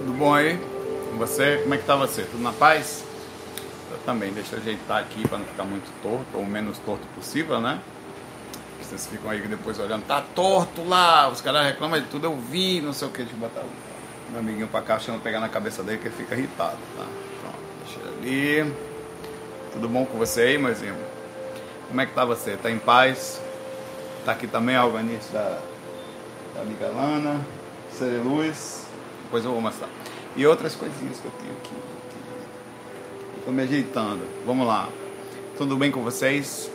Tudo bom aí? Com você? Como é que tá você? Tudo na paz? Eu também, deixa eu ajeitar aqui para não ficar muito torto, ou o menos torto possível, né? Vocês ficam aí depois olhando, tá torto lá, os caras reclamam de tudo, eu vi, não sei o que, deixa eu botar o meu amiguinho pra cá, achando pegar na cabeça dele que ele fica irritado, tá? Pronto, deixa ali. Tudo bom com você aí, irmão? Como é que tá você? Tá em paz? Tá aqui também a da, da amiga Luz, depois eu vou mostrar. E outras coisinhas que eu tenho aqui. Estou me ajeitando. Vamos lá. Tudo bem com vocês?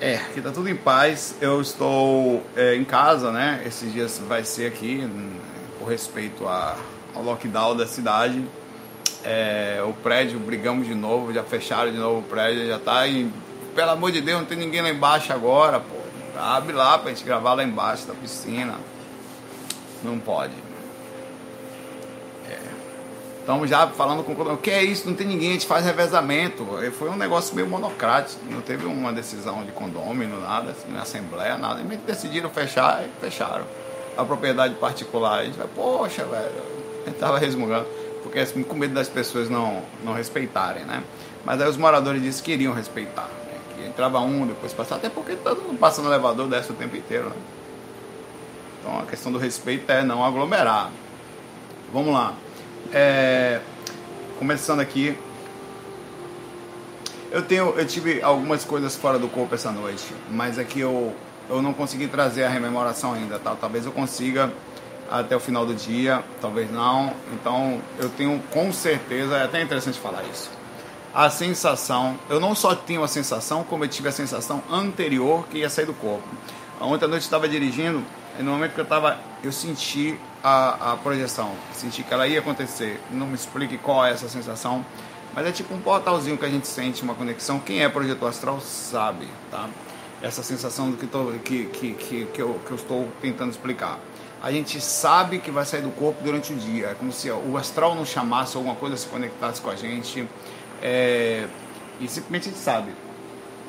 É, aqui tá tudo em paz. Eu estou é, em casa, né? Esses dias vai ser aqui, por respeito a, ao lockdown da cidade. É, o prédio, brigamos de novo, já fecharam de novo o prédio, já tá em. Pelo amor de Deus, não tem ninguém lá embaixo agora, pô. Abre lá pra gente gravar lá embaixo da piscina. Não pode. Estamos já falando com o que é isso? Não tem ninguém, a gente faz revezamento. Foi um negócio meio monocrático, não teve uma decisão de condômino, nada, assim, assembleia, nada. Eles decidiram fechar e fecharam. A propriedade particular, a gente vai, poxa, velho, a gente tava resmungando, porque assim, com medo das pessoas não, não respeitarem, né? Mas aí os moradores disseram que iriam respeitar, né? que entrava um, depois passava, até porque todo mundo passa no elevador, desce o tempo inteiro, né? Então a questão do respeito é não aglomerar. Vamos lá. É, começando aqui, eu tenho, eu tive algumas coisas fora do corpo essa noite, mas é eu eu não consegui trazer a rememoração ainda, tá? Talvez eu consiga até o final do dia, talvez não. Então eu tenho com certeza, é até interessante falar isso. A sensação, eu não só tinha a sensação, como eu tive a sensação anterior que ia sair do corpo. Ontem à noite eu estava dirigindo, e no momento que eu estava, eu senti a, a projeção, senti que ela ia acontecer. Não me explique qual é essa sensação, mas é tipo um portalzinho que a gente sente uma conexão. Quem é projetor astral sabe, tá? Essa sensação do que, tô, que, que, que, que, eu, que eu estou tentando explicar. A gente sabe que vai sair do corpo durante o dia. É como se o astral não chamasse, alguma coisa se conectasse com a gente. É, e simplesmente a gente sabe.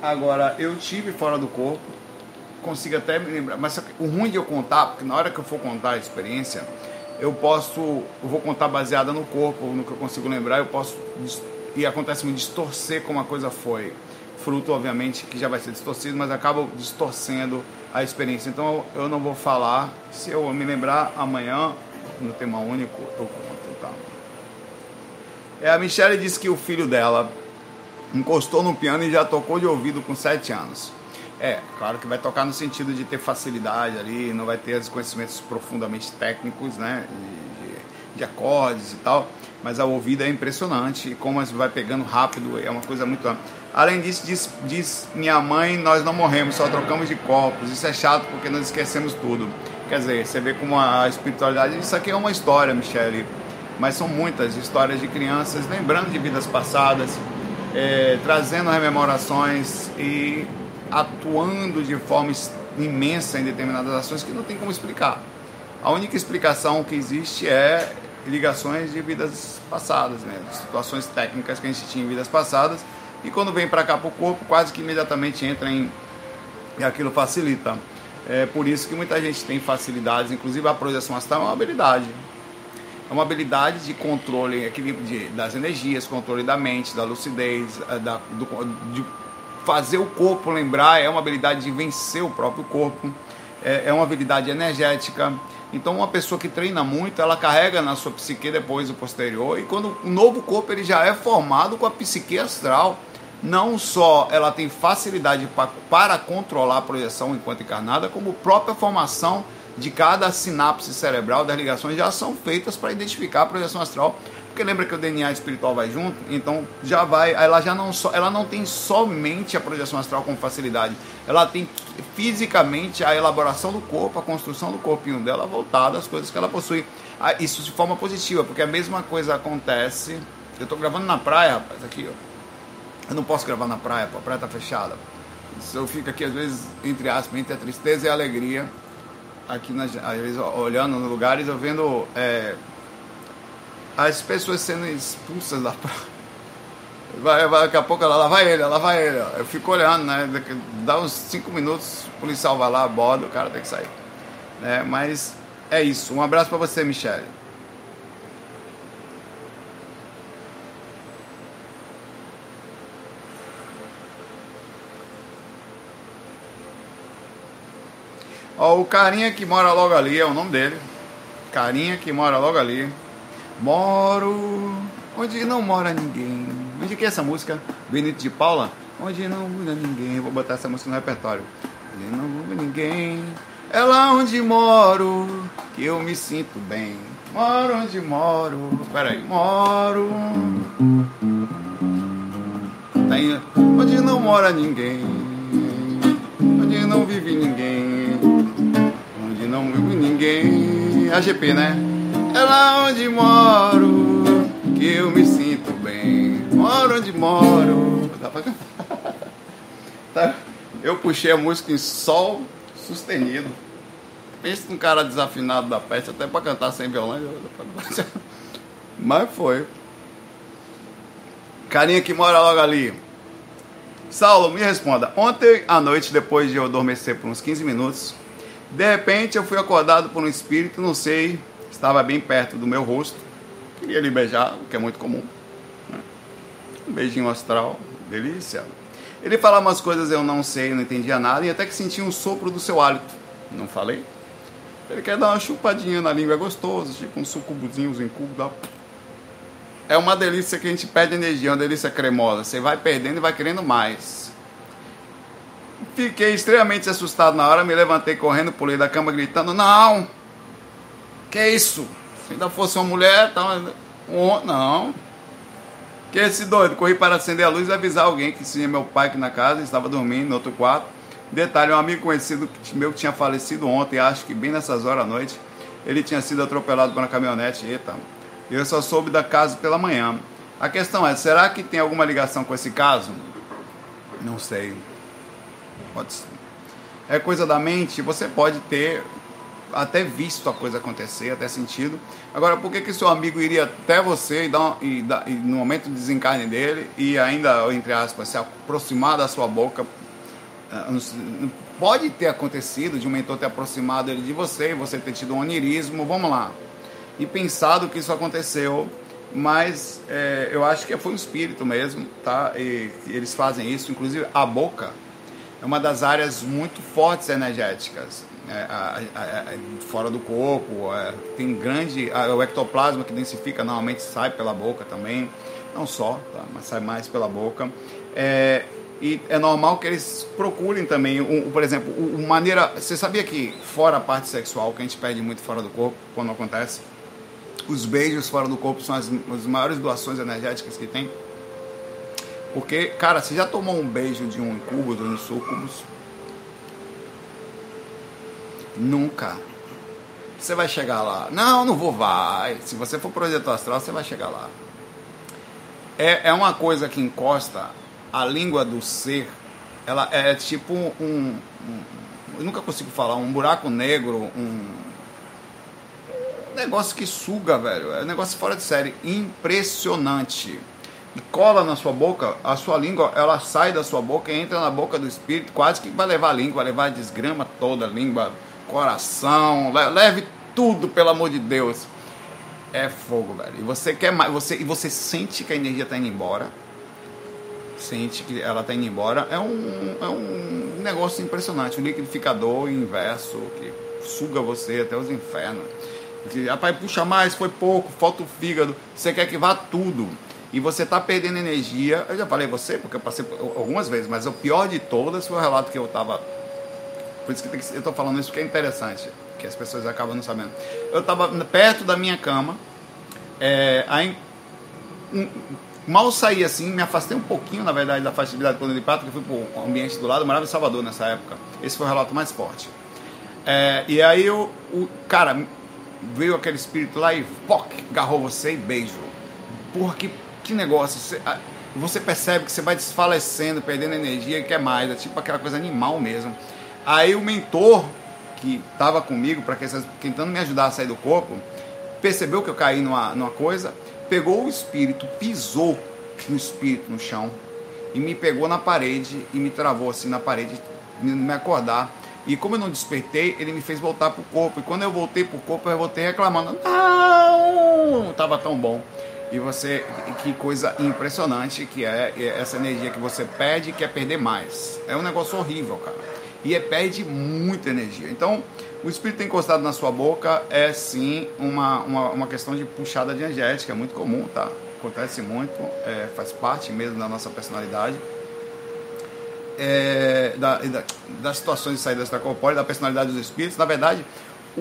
Agora, eu tive fora do corpo, consigo até me lembrar. Mas o ruim de eu contar, porque na hora que eu for contar a experiência, eu posso, eu vou contar baseada no corpo, no que eu consigo lembrar, eu posso e acontece me distorcer como a coisa foi. Fruto, obviamente, que já vai ser distorcido, mas acaba distorcendo a experiência. Então eu não vou falar. Se eu me lembrar amanhã, no tema único, eu conto, tá? É, a Michelle disse que o filho dela encostou no piano e já tocou de ouvido com 7 anos. É, claro que vai tocar no sentido de ter facilidade ali, não vai ter os conhecimentos profundamente técnicos, né? De, de acordes e tal, mas a ouvida é impressionante e como vai pegando rápido, é uma coisa muito. Além disso, diz, diz minha mãe, nós não morremos, só trocamos de corpos. Isso é chato porque nós esquecemos tudo. Quer dizer, você vê como a espiritualidade. Isso aqui é uma história, Michele, mas são muitas histórias de crianças lembrando de vidas passadas, é, trazendo rememorações e atuando de forma imensa em determinadas ações que não tem como explicar. A única explicação que existe é ligações de vidas passadas, né? situações técnicas que a gente tinha em vidas passadas e quando vem para cá para o corpo quase que imediatamente entra em e aquilo facilita. É por isso que muita gente tem facilidades, inclusive a projeção astral é uma habilidade. É uma habilidade de controle equilíbrio de, das energias, controle da mente, da lucidez, eh, da, do, de fazer o corpo lembrar, é uma habilidade de vencer o próprio corpo, é, é uma habilidade energética. Então, uma pessoa que treina muito, ela carrega na sua psique depois o posterior, e quando o novo corpo ele já é formado com a psique astral, não só ela tem facilidade para, para controlar a projeção enquanto encarnada, como a própria formação de cada sinapse cerebral das ligações já são feitas para identificar a projeção astral porque lembra que o DNA espiritual vai junto, então já vai, ela já não só, ela não tem somente a projeção astral com facilidade, ela tem fisicamente a elaboração do corpo, a construção do corpinho dela voltada às coisas que ela possui. Ah, isso de forma positiva, porque a mesma coisa acontece. Eu estou gravando na praia, rapaz, aqui, ó. Eu não posso gravar na praia, pô, a praia tá fechada. Eu fico aqui às vezes entre aspas, entre a tristeza e a alegria, aqui nas, às vezes olhando nos lugares, eu vendo é, as pessoas sendo expulsas da praia. Vai, vai, daqui a pouco ela lá vai ele, lá vai ele. Ó. Eu fico olhando, né? Dá uns cinco minutos, o policial vai lá, aborda, o cara tem que sair. né mas é isso. Um abraço para você, Michele. Ó, o carinha que mora logo ali, é o nome dele. Carinha que mora logo ali. Moro onde não mora ninguém. Onde que é essa música? Benito de Paula? Onde não mora ninguém. Vou botar essa música no repertório. Onde não mora ninguém. É lá onde moro que eu me sinto bem. Moro onde moro. Peraí, moro. Tem, onde não mora ninguém. Onde não vive ninguém. Onde não vive ninguém. A GP, né? É lá onde moro que eu me sinto bem. Moro onde moro. Dá pra cantar? Tá. Eu puxei a música em sol sustenido. Pensa num cara desafinado da peste, até para cantar sem violão. Mas foi. Carinha que mora logo ali. Saulo, me responda. Ontem à noite, depois de eu adormecer por uns 15 minutos, de repente eu fui acordado por um espírito, não sei, estava bem perto do meu rosto. Queria lhe beijar, o que é muito comum. Né? Um beijinho astral, delícia. Ele falava umas coisas eu não sei, não entendia nada, e até que senti um sopro do seu hálito. Não falei? Ele quer dar uma chupadinha na língua, é gostoso, tipo um sucubuzinho, um cubo, dá. É uma delícia que a gente perde energia, uma delícia cremosa. Você vai perdendo e vai querendo mais. Fiquei extremamente assustado na hora, me levantei correndo, pulei da cama gritando: Não! Que isso? Se ainda fosse uma mulher, tá... não. Que esse doido, corri para acender a luz e avisar alguém que tinha meu pai aqui na casa, estava dormindo no outro quarto. Detalhe, um amigo conhecido meu que tinha falecido ontem, acho que bem nessas horas da noite, ele tinha sido atropelado por uma caminhonete. Eita, eu só soube da casa pela manhã. A questão é, será que tem alguma ligação com esse caso? Não sei. Pode ser. É coisa da mente, você pode ter até visto a coisa acontecer, até sentido. Agora, por que que seu amigo iria até você e, dar, e, e no momento do desencarne dele e ainda, entre aspas, se aproximar da sua boca? Ah, pode ter acontecido de um mentor ter aproximado ele de você e você ter tido um onirismo, vamos lá, e pensado que isso aconteceu, mas é, eu acho que foi um espírito mesmo, tá? E, e eles fazem isso, inclusive a boca é uma das áreas muito fortes energéticas a, fora do corpo, é, tem grande. o ectoplasma que densifica normalmente sai pela boca também, não só, tá, mas sai mais pela boca. É, e é normal que eles procurem também, um, por exemplo, maneira. Você sabia que fora a parte sexual, que a gente pede muito fora do corpo, quando acontece, os beijos fora do corpo são as, as maiores doações energéticas que tem? Porque, cara, você já tomou um beijo de um incúbulo, de um sucubus? Nunca. Você vai chegar lá. Não, não vou, vai. Se você for projeto astral, você vai chegar lá. É, é uma coisa que encosta a língua do ser. Ela é tipo um, um, um eu nunca consigo falar, um buraco negro, um, um negócio que suga, velho. É um negócio fora de série. Impressionante. E cola na sua boca, a sua língua, ela sai da sua boca e entra na boca do espírito, quase que vai levar a língua, vai levar a desgrama toda, a língua coração, leve tudo, pelo amor de Deus. É fogo, velho. E você quer mais, você, e você sente que a energia está indo embora. Sente que ela está indo embora. É um, é um negócio impressionante. Um liquidificador inverso que suga você até os infernos. Rapaz, puxa mais, foi pouco, falta o fígado. Você quer que vá tudo. E você está perdendo energia. Eu já falei você, porque eu passei algumas vezes, mas o pior de todas foi o relato que eu estava por isso que, que eu estou falando isso que é interessante, que as pessoas acabam não sabendo. Eu estava perto da minha cama, é, aí um, mal saí assim, me afastei um pouquinho, na verdade, da festividade quando ele porque fui para o ambiente do lado, eu morava em Salvador nessa época. Esse foi o relato mais forte. É, e aí o, o cara veio aquele espírito lá e poc, agarrou você e beijo. Porra, que, que negócio. Você, você percebe que você vai desfalecendo, perdendo energia e quer mais. É tipo aquela coisa animal mesmo. Aí o mentor que estava comigo, para tentando me ajudar a sair do corpo, percebeu que eu caí numa, numa coisa, pegou o espírito, pisou no espírito no chão e me pegou na parede e me travou assim na parede, me acordar. E como eu não despertei, ele me fez voltar pro corpo. E quando eu voltei pro corpo, eu voltei reclamando: Não! Tava tão bom. E você, que coisa impressionante que é essa energia que você pede e quer perder mais. É um negócio horrível, cara. E é, perde muita energia. Então, o espírito encostado na sua boca é sim uma, uma, uma questão de puxada energética, é muito comum, tá? Acontece muito, é, faz parte mesmo da nossa personalidade. É, da, da, das situações de saída extracorpórea, da personalidade dos espíritos. Na verdade,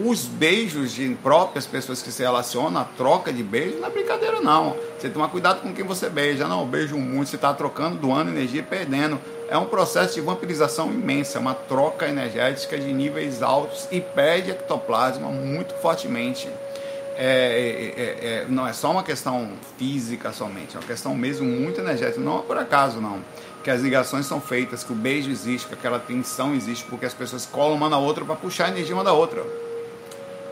os beijos de próprias pessoas que se relacionam, a troca de beijos, não é brincadeira não. Você toma cuidado com quem você beija. Não, beijo muito, você está trocando, doando energia e perdendo é um processo de vampirização imensa, uma troca energética de níveis altos e perde ectoplasma muito fortemente. É, é, é, é, não é só uma questão física somente, é uma questão mesmo muito energética. Não é por acaso, não. Que as ligações são feitas, que o beijo existe, que aquela tensão existe, porque as pessoas colam uma na outra para puxar a energia uma da outra.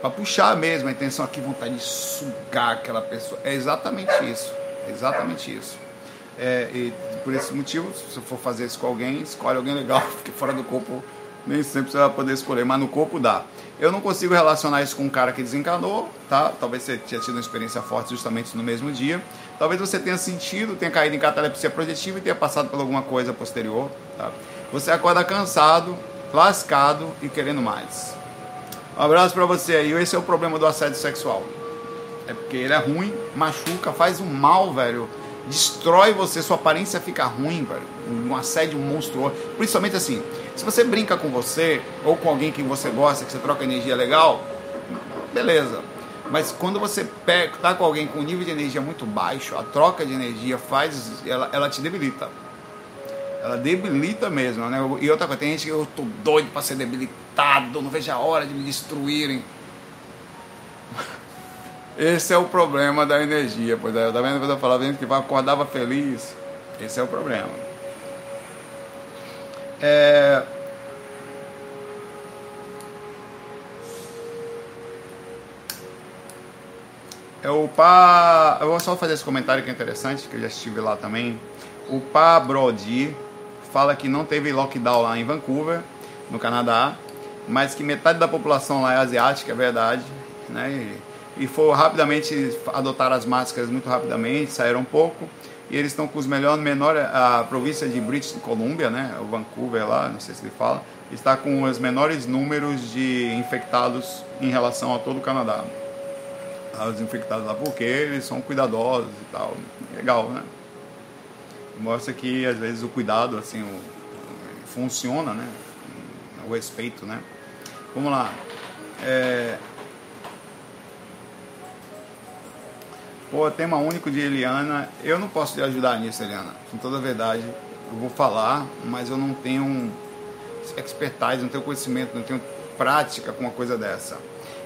Para puxar mesmo a intenção aqui, vontade de sugar aquela pessoa. É exatamente isso. É exatamente isso. É, e por esse motivo, se for fazer isso com alguém, escolhe alguém legal, porque fora do corpo nem sempre você vai poder escolher, mas no corpo dá. Eu não consigo relacionar isso com um cara que desencanou, tá? Talvez você tenha tido uma experiência forte justamente no mesmo dia. Talvez você tenha sentido, tenha caído em catalepsia projetiva e tenha passado por alguma coisa posterior, tá? Você acorda cansado, lascado e querendo mais. Um abraço para você aí. Esse é o problema do assédio sexual. É porque ele é ruim, machuca, faz um mal, velho destrói você, sua aparência fica ruim, velho. Um assédio monstruoso. Principalmente assim, se você brinca com você ou com alguém que você gosta, que você troca energia legal, beleza. Mas quando você pega, tá com alguém com um nível de energia muito baixo, a troca de energia faz, ela, ela te debilita. Ela debilita mesmo, né? E outra coisa, tem gente que eu tô doido para ser debilitado, não vejo a hora de me destruírem. Esse é o problema da energia. Pois é, tá vendo quando eu falava gente que acordava feliz? Esse é o problema. É... É o Pá. Eu vou só fazer esse comentário que é interessante, que eu já estive lá também. O Pá Brody fala que não teve lockdown lá em Vancouver, no Canadá, mas que metade da população lá é asiática, é verdade. Né? E e foram rapidamente adotar as máscaras muito rapidamente, saíram um pouco e eles estão com os melhores, menor a província de British Columbia, né, o Vancouver lá, não sei se ele fala, está com os menores números de infectados em relação a todo o Canadá. Os infectados lá, porque eles são cuidadosos e tal. Legal, né? Mostra que às vezes o cuidado assim o, funciona, né? O respeito, né? Vamos lá. É, Pô, tema único de Eliana. Eu não posso te ajudar nisso, Eliana. Com toda a verdade, eu vou falar, mas eu não tenho expertise, não tenho conhecimento, não tenho prática com uma coisa dessa.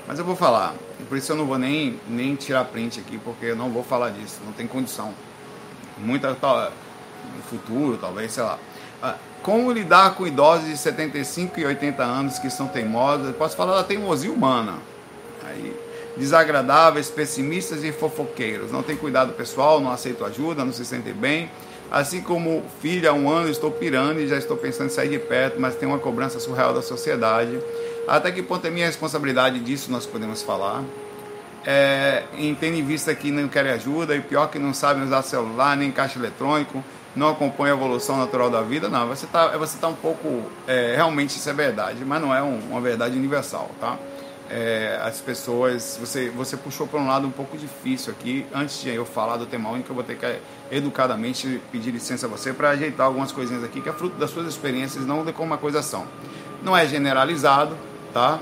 Mas eu vou falar. Por isso eu não vou nem, nem tirar print aqui, porque eu não vou falar disso. Não tem condição. Muita. No futuro, talvez, sei lá. Ah, como lidar com idosos de 75 e 80 anos que são teimosos? Posso falar da teimosia humana. Aí desagradáveis, pessimistas e fofoqueiros. Não tem cuidado pessoal, não aceitam ajuda, não se sentem bem. Assim como filho há um ano estou pirando e já estou pensando em sair de perto, mas tem uma cobrança surreal da sociedade. Até que ponto é minha responsabilidade disso nós podemos falar. É, tendo em vista que não querem ajuda e pior que não sabem usar celular nem caixa eletrônico, não acompanha a evolução natural da vida, não. Você está você tá um pouco. É, realmente isso é verdade, mas não é um, uma verdade universal, tá? é, as pessoas. Você, você puxou para um lado um pouco difícil aqui. Antes de eu falar do tema único, eu vou ter que educadamente pedir licença a você para ajeitar algumas coisinhas aqui que é fruto das suas experiências, não de como uma coisa são. Não é generalizado, tá?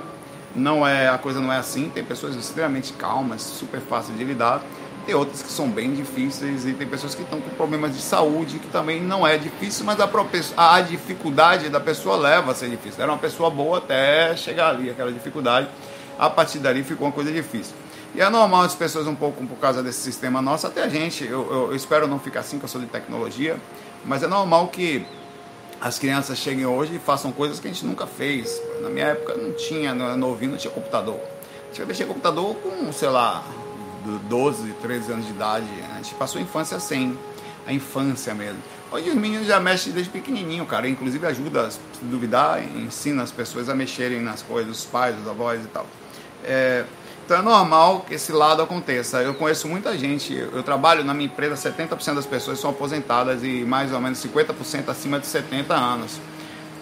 Não é a coisa não é assim. Tem pessoas extremamente calmas, super fáceis de lidar. Tem outras que são bem difíceis e tem pessoas que estão com problemas de saúde que também não é difícil, mas a, a dificuldade da pessoa leva a ser difícil. Era uma pessoa boa até chegar ali, aquela dificuldade a partir dali ficou uma coisa difícil. E é normal as pessoas, um pouco por causa desse sistema nosso, até a gente, eu, eu, espero não ficar assim, que eu sou de tecnologia, mas é normal que as crianças cheguem hoje e façam coisas que a gente nunca fez. Na minha época não tinha, no novinho não tinha computador. A gente mexer computador com, sei lá, 12, 13 anos de idade. A gente passou a infância sem, a infância mesmo. Hoje os meninos já mexem desde pequenininho, cara. Inclusive ajuda, se duvidar, ensina as pessoas a mexerem nas coisas, os pais, os avós e tal. É, então é normal que esse lado aconteça. Eu conheço muita gente, eu trabalho na minha empresa, 70% das pessoas são aposentadas e mais ou menos 50% acima de 70 anos.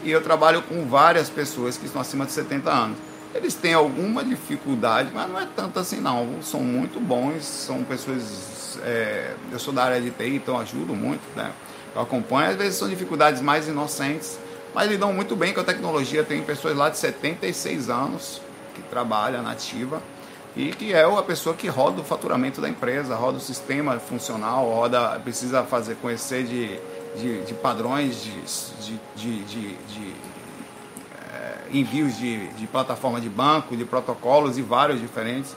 e eu trabalho com várias pessoas que estão acima de 70 anos. Eles têm alguma dificuldade, mas não é tanto assim não. São muito bons, são pessoas. É, eu sou da área de TI, então ajudo muito, né? Eu acompanho, às vezes são dificuldades mais inocentes, mas lidam muito bem com a tecnologia. Tem pessoas lá de 76 anos que trabalham na ativa e que é a pessoa que roda o faturamento da empresa, roda o sistema funcional, roda, precisa fazer conhecer de, de, de padrões de, de, de, de envios de, de plataforma de banco, de protocolos e vários diferentes.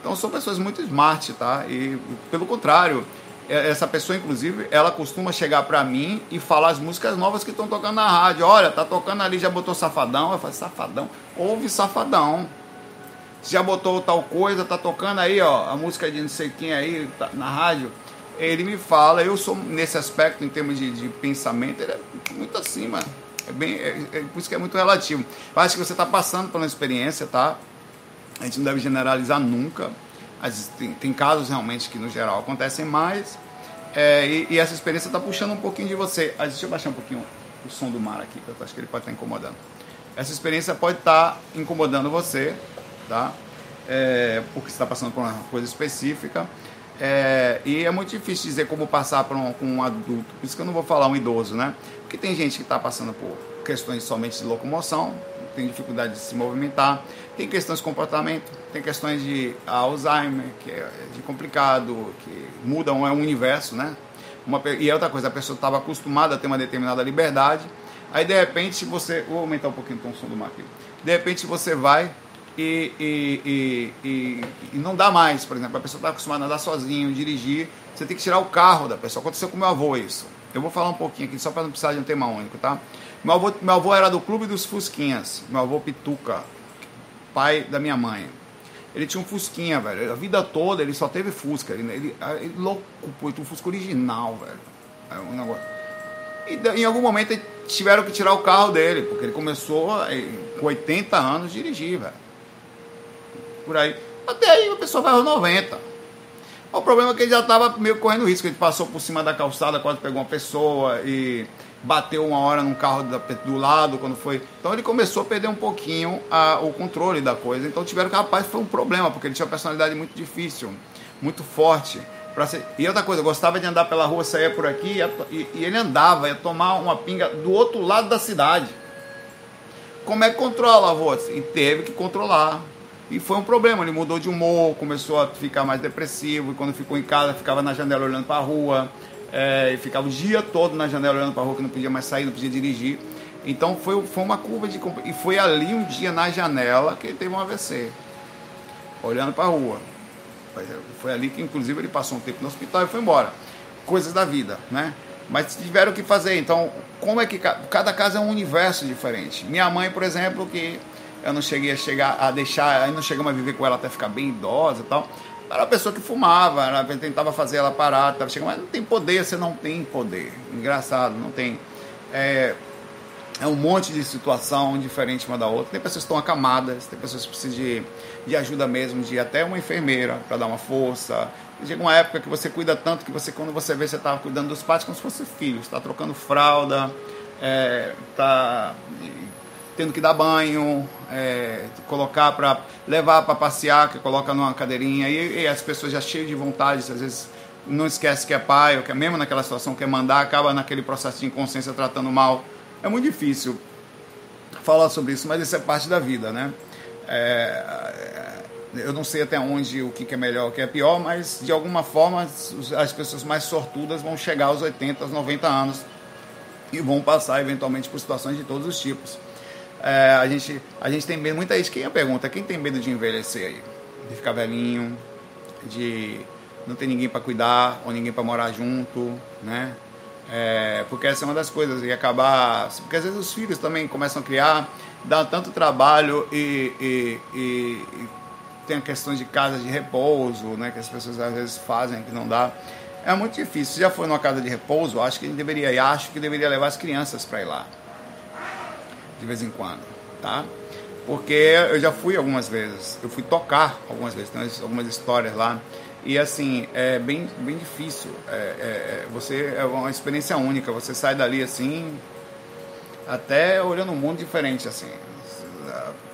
Então são pessoas muito smart, tá? E pelo contrário, é, essa pessoa, inclusive, ela costuma chegar para mim e falar as músicas novas que estão tocando na rádio. Olha, tá tocando ali, já botou Safadão. Eu falo, Safadão? Ouve Safadão já botou tal coisa, tá tocando aí, ó, a música de não sei quem aí tá, na rádio. Ele me fala, eu sou nesse aspecto, em termos de, de pensamento, ele é muito acima. É bem, é, é, por isso que é muito relativo. Eu acho que você está passando por uma experiência, tá? A gente não deve generalizar nunca. Mas tem, tem casos realmente que, no geral, acontecem mais. É, e, e, essa experiência está puxando um pouquinho de você. Ah, deixa eu baixar um pouquinho o som do mar aqui, que eu acho que ele pode estar tá incomodando. Essa experiência pode estar tá incomodando você, tá? É, porque você está passando por uma coisa específica. É, e é muito difícil dizer como passar por um, um adulto. Por isso que eu não vou falar um idoso, né? Porque tem gente que está passando por questões somente de locomoção, tem dificuldade de se movimentar, tem questões de comportamento, tem questões de Alzheimer, que é complicado, que mudam é um universo, né? Uma, e é outra coisa, a pessoa estava acostumada a ter uma determinada liberdade, aí de repente você. Vou aumentar um pouquinho o som do mar. De repente você vai e, e, e, e, não dá mais, por exemplo, a pessoa está acostumada a andar sozinho, dirigir, você tem que tirar o carro da pessoa. Aconteceu com meu avô isso. Eu vou falar um pouquinho aqui, só para não precisar de um tema único, tá? Meu avô, meu avô era do Clube dos Fusquinhas, meu avô Pituca, pai da minha mãe. Ele tinha um Fusquinha, velho. A vida toda ele só teve Fusca. Ele, ele, ele louco, pô, um Fusca original, velho. É um negócio. E em algum momento tiveram que tirar o carro dele, porque ele começou com 80 anos a dirigir, velho por aí. Até aí a pessoa vai aos 90. O problema é que ele já estava meio correndo risco. Ele passou por cima da calçada, quase pegou uma pessoa e bateu uma hora num carro do lado quando foi. Então ele começou a perder um pouquinho a, o controle da coisa. Então tiveram que, rapaz, foi um problema, porque ele tinha uma personalidade muito difícil, muito forte. Ser... E outra coisa, gostava de andar pela rua, saía por aqui e, e ele andava, ia tomar uma pinga do outro lado da cidade. Como é que controla, avô? E teve que controlar. E foi um problema, ele mudou de humor, começou a ficar mais depressivo, e quando ficou em casa ficava na janela olhando para a rua, é, ficava o dia todo na janela olhando para a rua, que não podia mais sair, não podia dirigir. Então foi, foi uma curva de. E foi ali um dia na janela que ele teve um AVC, olhando para a rua. Foi ali que, inclusive, ele passou um tempo no hospital e foi embora. Coisas da vida, né? Mas tiveram que fazer. Então, como é que. Cada caso é um universo diferente. Minha mãe, por exemplo, que eu não cheguei a chegar a deixar, aí não chegamos a viver com ela até ficar bem idosa e tal. Era uma pessoa que fumava, ela tentava fazer ela parar, tava chegando, mas não tem poder, você não tem poder. Engraçado, não tem. É, é um monte de situação diferente uma da outra. Tem pessoas que estão acamadas, tem pessoas que precisam de, de ajuda mesmo, de até uma enfermeira para dar uma força. Chega uma época que você cuida tanto que você, quando você vê, você está cuidando dos pais como se fosse filho, está trocando fralda, está é, tendo que dar banho, é, colocar para levar para passear, que coloca numa cadeirinha, e, e, as pessoas já cheias de vontade, às vezes não esquece que é pai, ou que é mesmo naquela situação quer mandar, acaba naquele processo de inconsciência tratando mal. É muito difícil falar sobre isso, mas isso é parte da vida, né? É, é eu não sei até onde o que é melhor, o que é pior, mas de alguma forma as pessoas mais sortudas vão chegar aos 80, aos 90 anos e vão passar eventualmente por situações de todos os tipos. É, a, gente, a gente tem medo, muita gente, quem pergunta, quem tem medo de envelhecer aí? De ficar velhinho, de não ter ninguém para cuidar ou ninguém para morar junto, né? É, porque essa é uma das coisas, e acabar. Porque às vezes os filhos também começam a criar, dá tanto trabalho e, e, e, e tem questões de casa de repouso, né? Que as pessoas às vezes fazem que não dá. É muito difícil. Se já foi numa casa de repouso, acho que a deveria, acho que deveria levar as crianças para ir lá de vez em quando, tá? Porque eu já fui algumas vezes, eu fui tocar algumas vezes, tem algumas histórias lá. E assim, é bem, bem difícil. É, é, é, você é uma experiência única. Você sai dali assim. até olhando um mundo diferente, assim.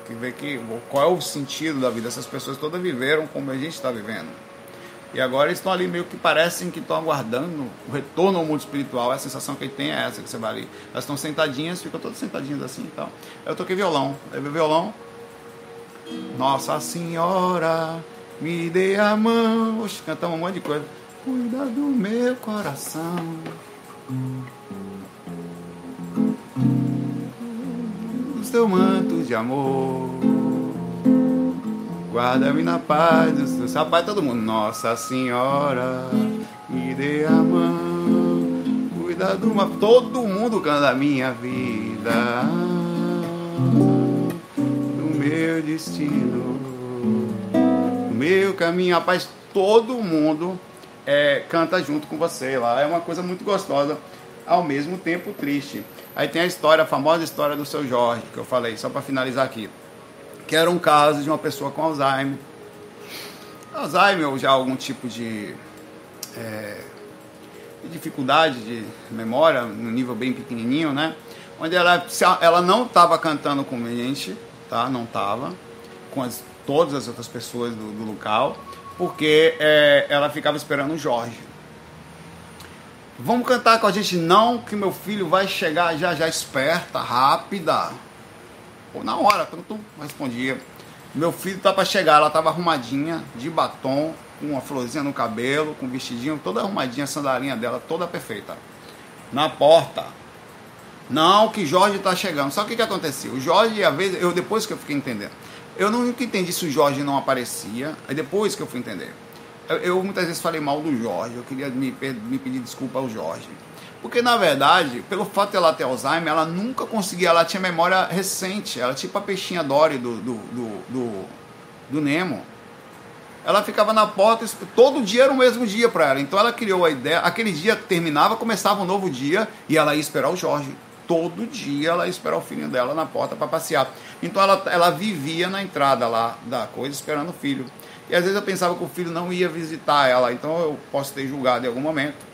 Que vê que qual é o sentido da vida. Essas pessoas todas viveram como a gente está vivendo. E agora eles estão ali meio que parecem que estão aguardando o retorno ao mundo espiritual. A sensação que ele tem é essa, que você vai ali. Elas estão sentadinhas, ficam todas sentadinhas assim e tal. Eu toquei violão. Aí vi violão. Nossa Senhora, me dê a mão. Oxe, cantamos um monte de coisa. Cuida do meu coração. O seu manto de amor. Guarda-me na paz do seu sapato, todo mundo. Nossa Senhora, me dê a mão. Cuida do. Todo mundo canta a minha vida. Do meu destino. Do meu caminho. Rapaz, todo mundo é, canta junto com você lá. É uma coisa muito gostosa, ao mesmo tempo triste. Aí tem a história, a famosa história do seu Jorge, que eu falei, só para finalizar aqui. Que era um caso de uma pessoa com Alzheimer. Alzheimer ou já algum tipo de, é, de dificuldade de memória, no nível bem pequenininho, né? Onde ela, ela não estava cantando com a gente, tá? Não estava, com as, todas as outras pessoas do, do local porque é, ela ficava esperando o Jorge. Vamos cantar com a gente? Não, que meu filho vai chegar já já esperta, rápida. Pô, na hora, tum, tum, respondia. Meu filho tá para chegar, ela tava arrumadinha, de batom, com uma florzinha no cabelo, com um vestidinho, toda arrumadinha, a sandalinha dela, toda perfeita. Na porta. Não, que Jorge tá chegando. Só o que que acontecia? O Jorge, às vezes, eu depois que eu fiquei entendendo, eu nunca entendi se o Jorge não aparecia, aí depois que eu fui entender. Eu, eu muitas vezes falei mal do Jorge, eu queria me, me pedir desculpa ao Jorge. Porque, na verdade, pelo fato de ela ter Alzheimer, ela nunca conseguia, ela tinha memória recente, ela tipo a peixinha Dory do, do, do, do, do Nemo. Ela ficava na porta, todo dia era o mesmo dia para ela. Então ela criou a ideia, aquele dia terminava, começava um novo dia e ela ia esperar o Jorge todo dia ela ia esperar o filho dela na porta para passear. Então ela, ela vivia na entrada lá da coisa esperando o filho. E às vezes eu pensava que o filho não ia visitar ela, então eu posso ter julgado em algum momento,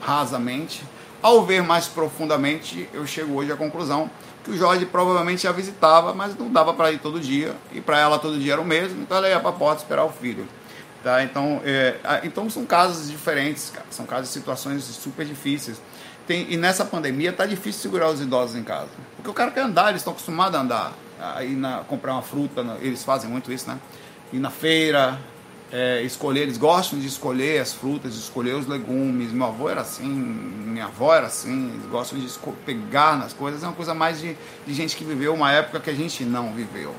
rasamente. Ao ver mais profundamente, eu chego hoje à conclusão que o Jorge provavelmente a visitava, mas não dava para ir todo dia, e para ela todo dia era o mesmo, então ela ia para a porta esperar o filho. Tá? Então, é, então são casos diferentes, são casos situações super difíceis. Tem, e nessa pandemia tá difícil segurar os idosos em casa. Porque o cara quer andar, eles estão acostumados a andar. Aí na, comprar uma fruta, eles fazem muito isso, né? Ir na feira, é, escolher, eles gostam de escolher as frutas, de escolher os legumes. Meu avô era assim, minha avó era assim, eles gostam de pegar nas coisas. É uma coisa mais de, de gente que viveu uma época que a gente não viveu.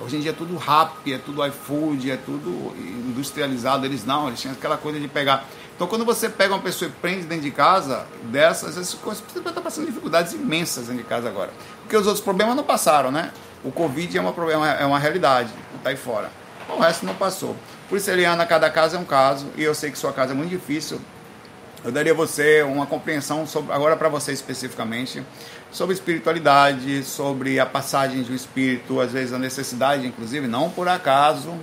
Hoje em dia é tudo rápido, é tudo iFood, é tudo industrializado. Eles não, eles tinham aquela coisa de pegar. Então, quando você pega uma pessoa e prende dentro de casa, dessas, você vai estar passando dificuldades imensas dentro de casa agora. Porque os outros problemas não passaram, né? O Covid é uma, é uma realidade, está aí fora. O resto não passou. Por isso, Eliana, cada caso é um caso, e eu sei que sua casa é muito difícil. Eu daria a você uma compreensão, sobre, agora para você especificamente, sobre espiritualidade, sobre a passagem de um espírito, às vezes a necessidade, inclusive, não por acaso,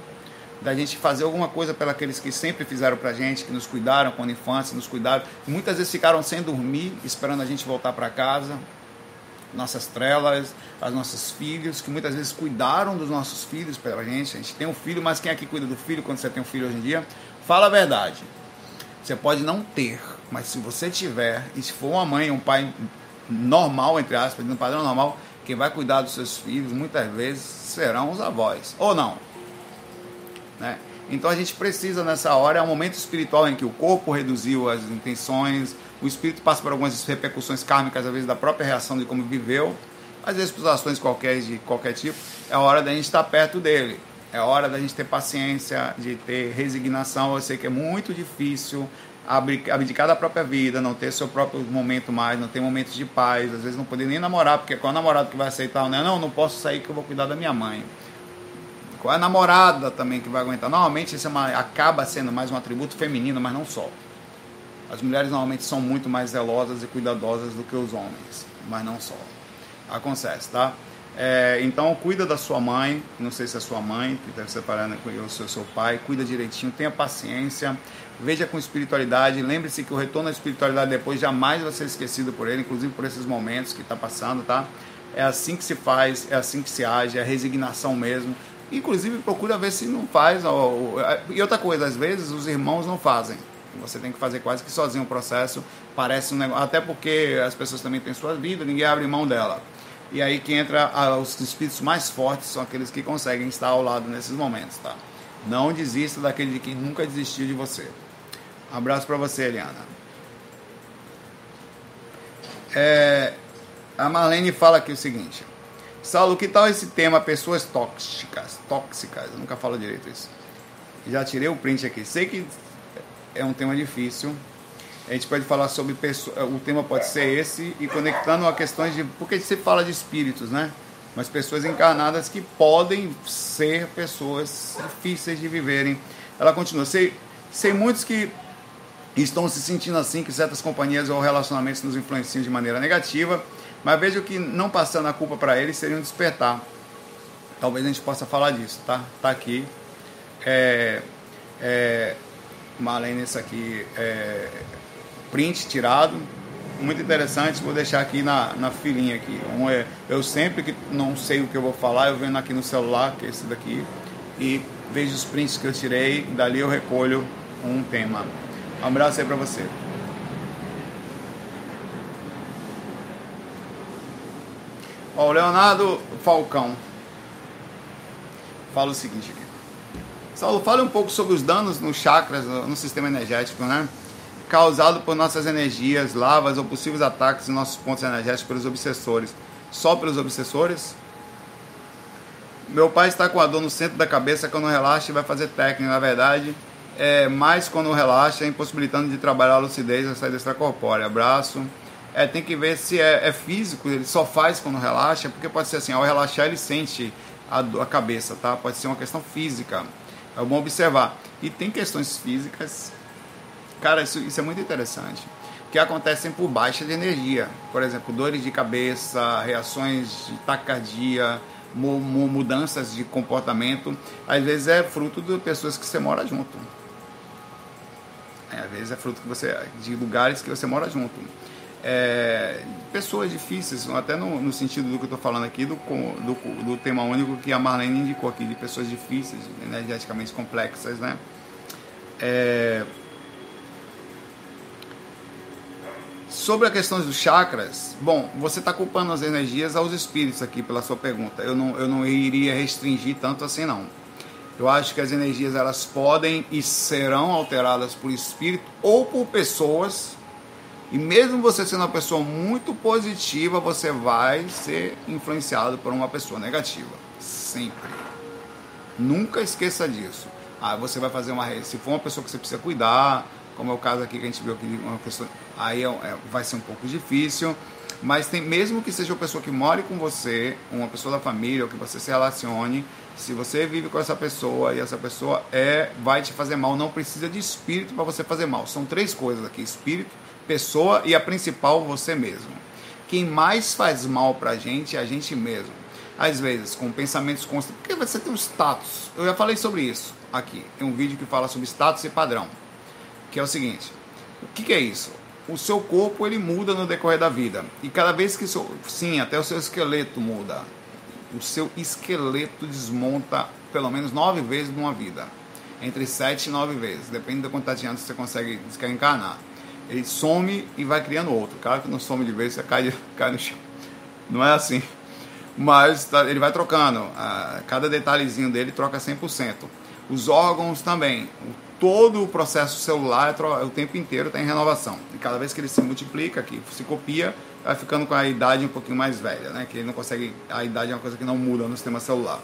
da gente fazer alguma coisa pelos que sempre fizeram pra gente, que nos cuidaram quando infância, nos cuidaram. Muitas vezes ficaram sem dormir, esperando a gente voltar para casa. Nossas trelas, as nossos filhos, que muitas vezes cuidaram dos nossos filhos pela gente. A gente tem um filho, mas quem é que cuida do filho quando você tem um filho hoje em dia? Fala a verdade. Você pode não ter, mas se você tiver, e se for uma mãe, um pai normal, entre aspas, no padrão normal, quem vai cuidar dos seus filhos muitas vezes serão os avós. Ou não? Né? Então a gente precisa nessa hora, é um momento espiritual em que o corpo reduziu as intenções, o espírito passa por algumas repercussões kármicas, às vezes da própria reação de como viveu, às vezes por ações qualquer, de qualquer tipo, é hora da gente estar perto dele. É hora da gente ter paciência, de ter resignação. Eu sei que é muito difícil abdicar da própria vida, não ter seu próprio momento mais, não ter momentos de paz, às vezes não poder nem namorar, porque qual é o namorado que vai aceitar, né? Não, não posso sair que eu vou cuidar da minha mãe. Qual é a namorada também que vai aguentar? Normalmente isso é uma, acaba sendo mais um atributo feminino, mas não só. As mulheres normalmente são muito mais zelosas e cuidadosas do que os homens, mas não só. Acontece, tá? É, então cuida da sua mãe, não sei se é sua mãe que está separando com o seu, seu pai, cuida direitinho, tenha paciência, veja com espiritualidade, lembre-se que o retorno à espiritualidade depois jamais vai ser esquecido por ele, inclusive por esses momentos que está passando, tá? É assim que se faz, é assim que se age, é resignação mesmo. Inclusive procura ver se não faz. e outra coisa, às vezes os irmãos não fazem. Você tem que fazer quase que sozinho o processo. Parece um negócio. Até porque as pessoas também têm sua vida, ninguém abre mão dela. E aí que entra os espíritos mais fortes, são aqueles que conseguem estar ao lado nesses momentos, tá? Não desista daquele de quem nunca desistiu de você. Abraço para você, Eliana. É, a Marlene fala aqui o seguinte: Saulo, que tal esse tema pessoas tóxicas? Tóxicas, eu nunca falo direito isso. Já tirei o print aqui. Sei que é um tema difícil. A gente pode falar sobre o tema pode ser esse e conectando a questões de porque você fala de espíritos, né? Mas pessoas encarnadas que podem ser pessoas difíceis de viverem. Ela continua. Sei, sei muitos que estão se sentindo assim, que certas companhias ou relacionamentos nos influenciam de maneira negativa, mas vejo que não passando a culpa para eles seria um despertar. Talvez a gente possa falar disso, tá? Tá aqui. É, é, Marlene, esse aqui é print tirado, muito interessante, vou deixar aqui na, na filinha aqui. Um é, eu sempre que não sei o que eu vou falar, eu venho aqui no celular, que é esse daqui, e vejo os prints que eu tirei, dali eu recolho um tema. Um abraço aí para você. Ó, o Leonardo Falcão fala o seguinte. Saulo, fale um pouco sobre os danos nos chakras, no sistema energético, né? Causado por nossas energias, lavas ou possíveis ataques em nossos pontos energéticos pelos obsessores. Só pelos obsessores? Meu pai está com a dor no centro da cabeça quando relaxa e vai fazer técnica. Na verdade, é mais quando relaxa, impossibilitando de trabalhar a lucidez e a saída extracorpórea. Abraço. É, tem que ver se é, é, físico, ele só faz quando relaxa, porque pode ser assim, ao relaxar ele sente a, a cabeça, tá? Pode ser uma questão física. É bom observar. E tem questões físicas, cara, isso, isso é muito interessante, que acontecem por baixa de energia. Por exemplo, dores de cabeça, reações de taquicardia, mudanças de comportamento. Às vezes é fruto de pessoas que você mora junto. É, às vezes é fruto que você, de lugares que você mora junto é, pessoas difíceis, até no, no, sentido do que eu estou falando aqui, do, do, do, tema único que a Marlene indicou aqui, de pessoas difíceis, energeticamente complexas, né? É, sobre a questão dos chakras, bom, você está culpando as energias aos espíritos aqui pela sua pergunta. Eu não, eu não iria restringir tanto assim, não. Eu acho que as energias elas podem e serão alteradas por espírito ou por pessoas e mesmo você sendo uma pessoa muito positiva, você vai ser influenciado por uma pessoa negativa. Sempre. Nunca esqueça disso. Ah, você vai fazer uma. Se for uma pessoa que você precisa cuidar, como é o caso aqui que a gente viu aqui, uma questão, aí é, é, vai ser um pouco difícil. Mas tem, mesmo que seja uma pessoa que more com você, uma pessoa da família, ou que você se relacione, se você vive com essa pessoa e essa pessoa é vai te fazer mal, não precisa de espírito para você fazer mal. São três coisas aqui: espírito, pessoa e a principal você mesmo. Quem mais faz mal pra gente é a gente mesmo. Às vezes, com pensamentos constantes. Porque você tem um status. Eu já falei sobre isso aqui. Tem um vídeo que fala sobre status e padrão. Que é o seguinte: o que, que é isso? O seu corpo ele muda no decorrer da vida. E cada vez que. Seu, sim, até o seu esqueleto muda. O seu esqueleto desmonta pelo menos nove vezes numa vida. Entre sete e nove vezes. Depende da quantidade de anos que você consegue encarnar ele some e vai criando outro. O cara que não some de vez, você cai, cai no chão. Não é assim. Mas tá, ele vai trocando. cada detalhezinho dele troca 100%. Os órgãos também. Todo o processo celular é o tempo inteiro está em renovação. E cada vez que ele se multiplica, que se copia, vai ficando com a idade um pouquinho mais velha, né? Que ele não consegue. A idade é uma coisa que não muda no sistema celular.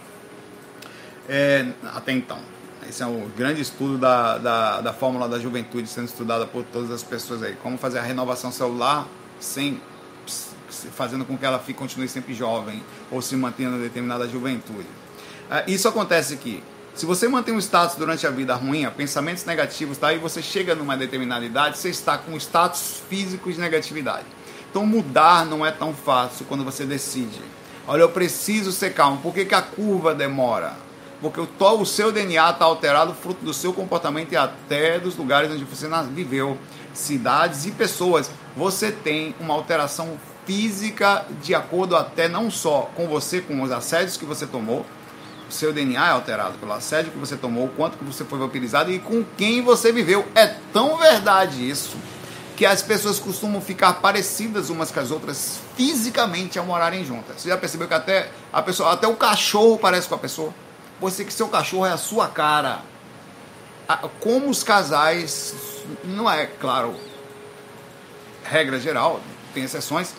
É, até então. Esse é o grande estudo da, da, da fórmula da juventude sendo estudada por todas as pessoas aí. Como fazer a renovação celular sem fazendo com que ela fique, continue sempre jovem ou se mantenha em determinada juventude. Ah, isso acontece aqui. Se você mantém um status durante a vida ruim, pensamentos negativos, tá? e você chega numa determinada idade, você está com status físico de negatividade. Então mudar não é tão fácil quando você decide. Olha, eu preciso ser calmo. Por que, que a curva demora? Porque o, o seu DNA está alterado fruto do seu comportamento e até dos lugares onde você viveu, cidades e pessoas. Você tem uma alteração física de acordo até não só com você, com os assédios que você tomou, o seu DNA é alterado pelo assédio que você tomou, quanto que você foi vampirizado e com quem você viveu. É tão verdade isso que as pessoas costumam ficar parecidas umas com as outras fisicamente ao morarem juntas. Você já percebeu que até a pessoa, até o cachorro parece com a pessoa? Você que seu cachorro é a sua cara. Como os casais, não é claro, regra geral, tem exceções,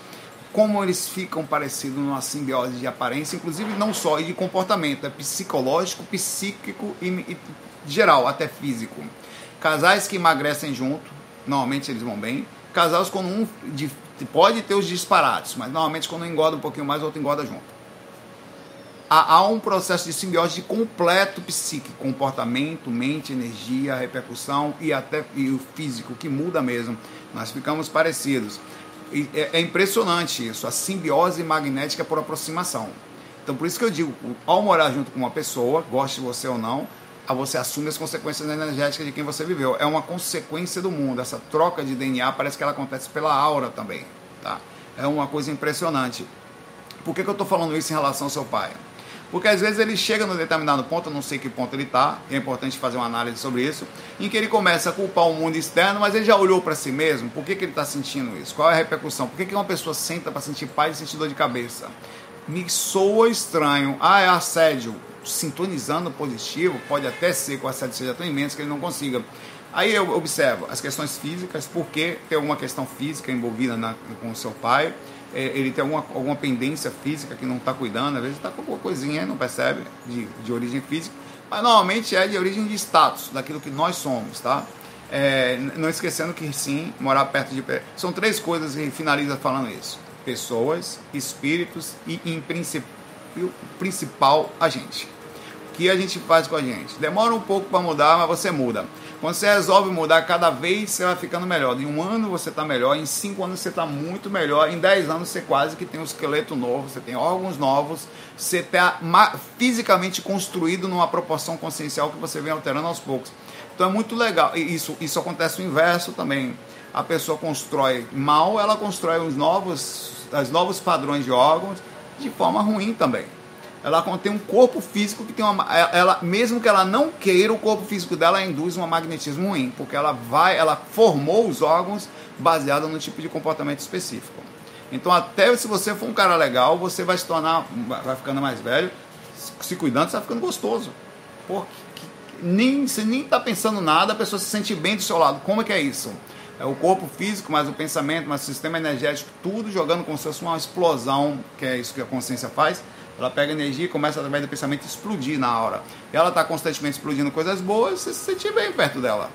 como eles ficam parecidos numa simbiose de aparência, inclusive não só de comportamento, é psicológico, psíquico e, e geral, até físico. Casais que emagrecem junto, normalmente eles vão bem. Casais quando um de, pode ter os disparates, mas normalmente quando um engorda um pouquinho mais, o outro engorda junto. Há, há um processo de simbiose completo psíquico, comportamento, mente, energia, repercussão e até e o físico que muda mesmo. Nós ficamos parecidos. É, é impressionante isso, a simbiose magnética por aproximação. Então, por isso que eu digo, ao morar junto com uma pessoa, goste você ou não, a você assume as consequências energéticas de quem você viveu. É uma consequência do mundo. Essa troca de DNA parece que ela acontece pela aura também. Tá? É uma coisa impressionante. Por que, que eu estou falando isso em relação ao seu pai? Porque às vezes ele chega num determinado ponto, eu não sei que ponto ele está, é importante fazer uma análise sobre isso, em que ele começa a culpar o mundo externo, mas ele já olhou para si mesmo, por que, que ele está sentindo isso? Qual é a repercussão? Por que, que uma pessoa senta para sentir paz e sentir dor de cabeça? Me soa estranho. Ah, é assédio. Sintonizando positivo, pode até ser que o assédio seja tão imenso que ele não consiga. Aí eu observo as questões físicas, porque tem alguma questão física envolvida na, com o seu pai, ele tem alguma, alguma pendência física que não está cuidando, às vezes está com alguma coisinha não percebe, de, de origem física, mas normalmente é de origem de status, daquilo que nós somos, tá? É, não esquecendo que sim, morar perto de. São três coisas e finaliza falando isso: pessoas, espíritos e, em princípio, principal, a gente. O que a gente faz com a gente? Demora um pouco para mudar, mas você muda. Quando você resolve mudar, cada vez você vai ficando melhor. Em um ano você está melhor, em cinco anos você está muito melhor, em dez anos você quase que tem um esqueleto novo, você tem órgãos novos, você está fisicamente construído numa proporção consciencial que você vem alterando aos poucos. Então é muito legal. E isso, isso acontece o inverso também. A pessoa constrói mal, ela constrói os novos, os novos padrões de órgãos de forma ruim também ela contém um corpo físico que tem uma. Ela, mesmo que ela não queira, o corpo físico dela induz um magnetismo ruim, porque ela vai, ela formou os órgãos baseado no tipo de comportamento específico. Então, até se você for um cara legal, você vai se tornar, vai ficando mais velho, se cuidando, você vai ficando gostoso. Porque nem, você nem está pensando nada, a pessoa se sente bem do seu lado. Como é que é isso? É o corpo físico, mais o pensamento, mais o sistema energético, tudo jogando como se fosse uma explosão, que é isso que a consciência faz ela pega energia e começa através do pensamento explodir na hora. E ela está constantemente explodindo coisas boas, você se sente bem perto dela.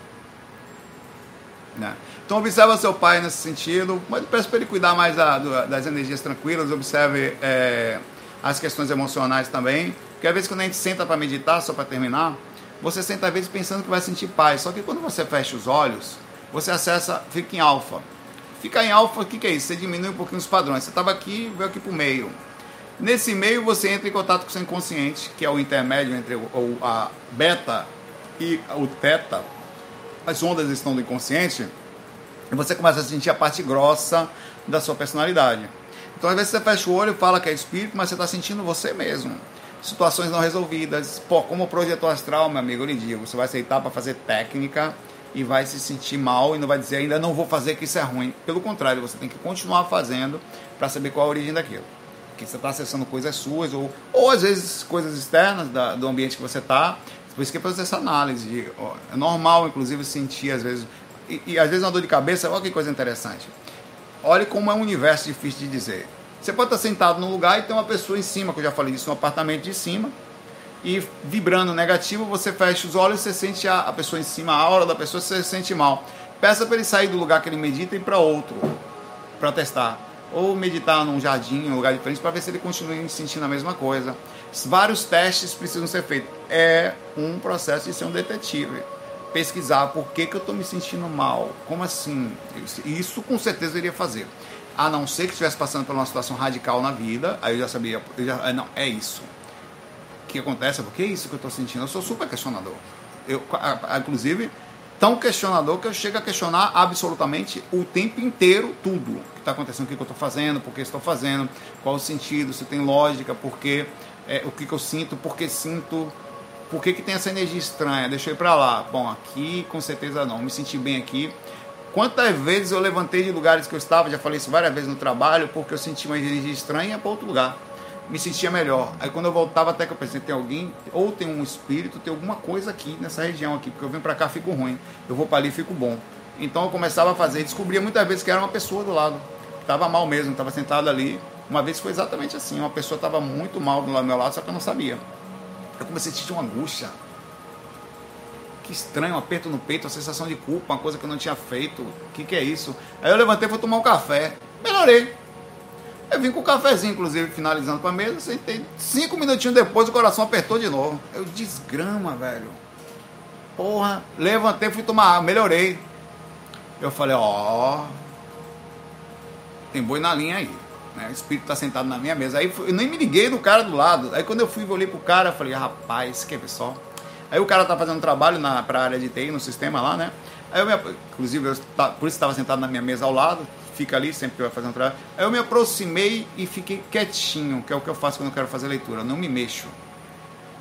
Né? Então observa seu pai nesse sentido, mas peço para ele cuidar mais da, das energias tranquilas, observe é, as questões emocionais também. Porque às vezes quando a gente senta para meditar, só para terminar, você senta às vezes pensando que vai sentir paz. Só que quando você fecha os olhos, você acessa, fica em alfa. Ficar em alfa, o que, que é isso? Você diminui um pouquinho os padrões. Você estava aqui, veio aqui para o meio. Nesse meio você entra em contato com o seu inconsciente, que é o intermédio entre o, a beta e o teta. As ondas estão do inconsciente e você começa a sentir a parte grossa da sua personalidade. Então às vezes você fecha o olho e fala que é espírito, mas você está sentindo você mesmo. Situações não resolvidas. Pô, como projetor astral, meu amigo, eu lhe digo, você vai aceitar para fazer técnica e vai se sentir mal e não vai dizer ainda não vou fazer que isso é ruim. Pelo contrário, você tem que continuar fazendo para saber qual a origem daquilo que você está acessando coisas suas, ou, ou às vezes coisas externas da, do ambiente que você está. Por isso que é fazer essa análise. Ó, é normal, inclusive, sentir às vezes. E, e às vezes uma dor de cabeça, olha que coisa interessante. Olha como é um universo difícil de dizer. Você pode estar sentado num lugar e tem uma pessoa em cima, que eu já falei disso, no apartamento de cima, e vibrando negativo, você fecha os olhos, você sente a, a pessoa em cima, a aura da pessoa, você se sente mal. Peça para ele sair do lugar que ele medita e para outro, para testar ou meditar num jardim, um lugar diferente, para ver se ele continua sentindo a mesma coisa. Vários testes precisam ser feitos. É um processo de ser um detetive. pesquisar por que, que eu estou me sentindo mal. Como assim? Isso com certeza eu iria fazer. A não ser que estivesse passando por uma situação radical na vida, aí eu já sabia, eu já, ah, não, é isso. O que acontece? Por que é isso que eu estou sentindo? Eu sou super questionador. Eu, inclusive, tão questionador que eu chego a questionar absolutamente o tempo inteiro tudo. O que está acontecendo, o que, que eu estou fazendo, por que estou fazendo, qual o sentido, se tem lógica, por que, é, o que, que eu sinto, por que sinto, por que, que tem essa energia estranha? Ir para lá. Bom, aqui com certeza não. Me senti bem aqui. Quantas vezes eu levantei de lugares que eu estava, já falei isso várias vezes no trabalho, porque eu senti uma energia estranha para outro lugar. Me sentia melhor. Aí quando eu voltava, até que eu pensei, tem alguém, ou tem um espírito, tem alguma coisa aqui nessa região aqui, porque eu venho para cá, fico ruim. Eu vou para ali, fico bom. Então eu começava a fazer, descobria muitas vezes que era uma pessoa do lado. Estava mal mesmo, estava sentado ali. Uma vez foi exatamente assim, uma pessoa estava muito mal do meu lado, só que eu não sabia. Eu comecei a sentir uma angústia. Que estranho, um aperto no peito, uma sensação de culpa, uma coisa que eu não tinha feito. O que, que é isso? Aí eu levantei e fui tomar um café. Melhorei. Eu vim com o cafezinho, inclusive, finalizando para a mesa. Sentei. Cinco minutinhos depois, o coração apertou de novo. Eu desgrama, velho. Porra. Levantei, fui tomar água, melhorei. Eu falei, ó. Tem boi na linha aí. Né? O espírito está sentado na minha mesa. Aí eu nem me liguei do cara do lado. Aí quando eu fui olhei pro cara, eu falei, rapaz, quer ver só? Aí o cara tá fazendo trabalho na pra área de TI, no sistema lá, né? Aí eu me, inclusive, eu, por isso estava sentado na minha mesa ao lado, fica ali sempre que vai fazer um trabalho. Aí eu me aproximei e fiquei quietinho, que é o que eu faço quando eu quero fazer leitura, não me mexo.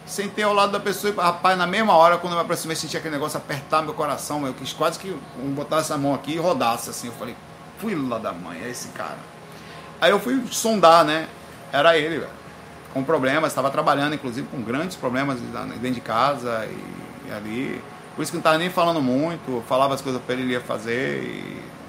Sentei ao lado da pessoa e, rapaz, na mesma hora, quando eu me aproximei, senti aquele negócio apertar meu coração, eu quis quase que eu botasse a mão aqui e rodasse assim. Eu falei, fui lá da mãe, é esse cara. Aí eu fui sondar, né? Era ele, velho. Com problemas, estava trabalhando, inclusive, com grandes problemas dentro de casa e, e ali. Por isso que não estava nem falando muito, falava as coisas para ele, ele ia fazer. E.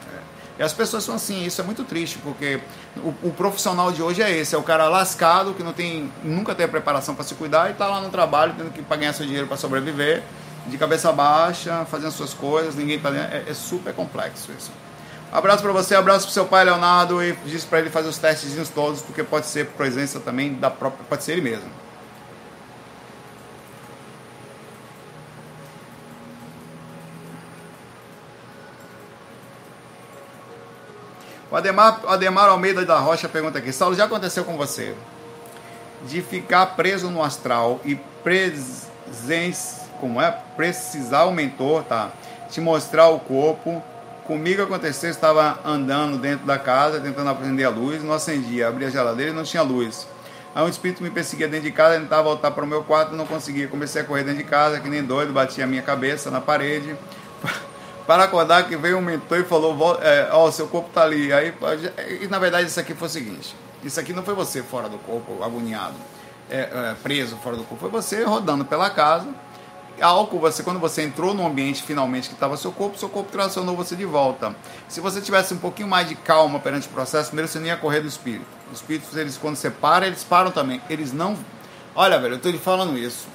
e, as pessoas são assim, isso é muito triste, porque o, o, profissional de hoje é esse, é o cara lascado, que não tem, nunca tem a preparação para se cuidar e está lá no trabalho, tendo que ganhar seu dinheiro para sobreviver, de cabeça baixa, fazendo suas coisas, ninguém está é, é super complexo isso. Abraço para você, abraço para seu pai Leonardo e diz para ele fazer os testes todos, porque pode ser presença também da própria, pode ser ele mesmo. O Ademar, Ademar Almeida da Rocha pergunta aqui: Saulo, já aconteceu com você de ficar preso no astral e como é? Precisar o mentor, tá? Te mostrar o corpo Comigo aconteceu, estava andando dentro da casa, tentando acender a luz, não acendia, abria a geladeira e não tinha luz. Aí um espírito me perseguia dentro de casa, tentava voltar para o meu quarto, não conseguia. Comecei a correr dentro de casa, que nem doido, batia a minha cabeça na parede. Para acordar que veio um mentor e falou, é, ó, seu corpo tá ali. Aí, e na verdade isso aqui foi o seguinte, isso aqui não foi você fora do corpo, agoniado, é, é, preso fora do corpo, foi você rodando pela casa, álcool, você, quando você entrou no ambiente finalmente que estava seu corpo, seu corpo tracionou você de volta. Se você tivesse um pouquinho mais de calma perante o processo, primeiro você nem ia correr do espírito. Os espíritos, eles, quando você para, eles param também. Eles não. Olha, velho, eu estou lhe falando isso.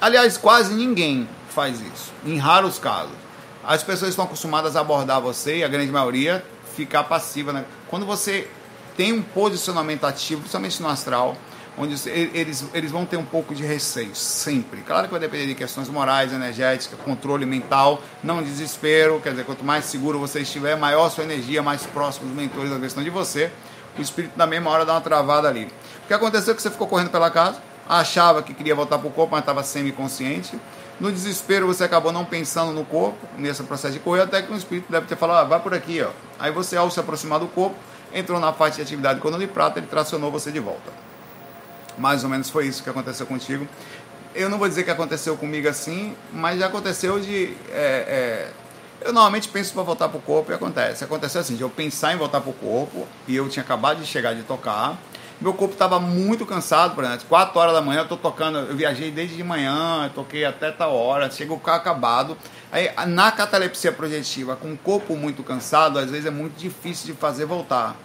Aliás, quase ninguém faz isso, em raros casos. As pessoas estão acostumadas a abordar você, e a grande maioria, ficar passiva. Né? Quando você tem um posicionamento ativo, principalmente no astral, onde eles, eles vão ter um pouco de receio, sempre. Claro que vai depender de questões morais, energéticas, controle mental, não desespero, quer dizer, quanto mais seguro você estiver, maior sua energia, mais próximo dos mentores da questão de você, o espírito na mesma hora dá uma travada ali. O que aconteceu é que você ficou correndo pela casa, achava que queria voltar para o corpo, mas estava semi-consciente. No desespero, você acabou não pensando no corpo, nesse processo de correr, até que o espírito deve ter falado, ah, vai por aqui, ó. Aí você, ao se aproximar do corpo, entrou na parte de atividade quando de prata, ele tracionou você de volta. Mais ou menos foi isso que aconteceu contigo. Eu não vou dizer que aconteceu comigo assim, mas já aconteceu de. É, é, eu normalmente penso para voltar para o corpo e acontece. Aconteceu assim, de eu pensar em voltar para o corpo e eu tinha acabado de chegar de tocar. Meu corpo estava muito cansado, por exemplo, 4 horas da manhã eu estou tocando, eu viajei desde de manhã, toquei até tal hora, chega o carro acabado. Aí, na catalepsia projetiva, com o corpo muito cansado, às vezes é muito difícil de fazer voltar.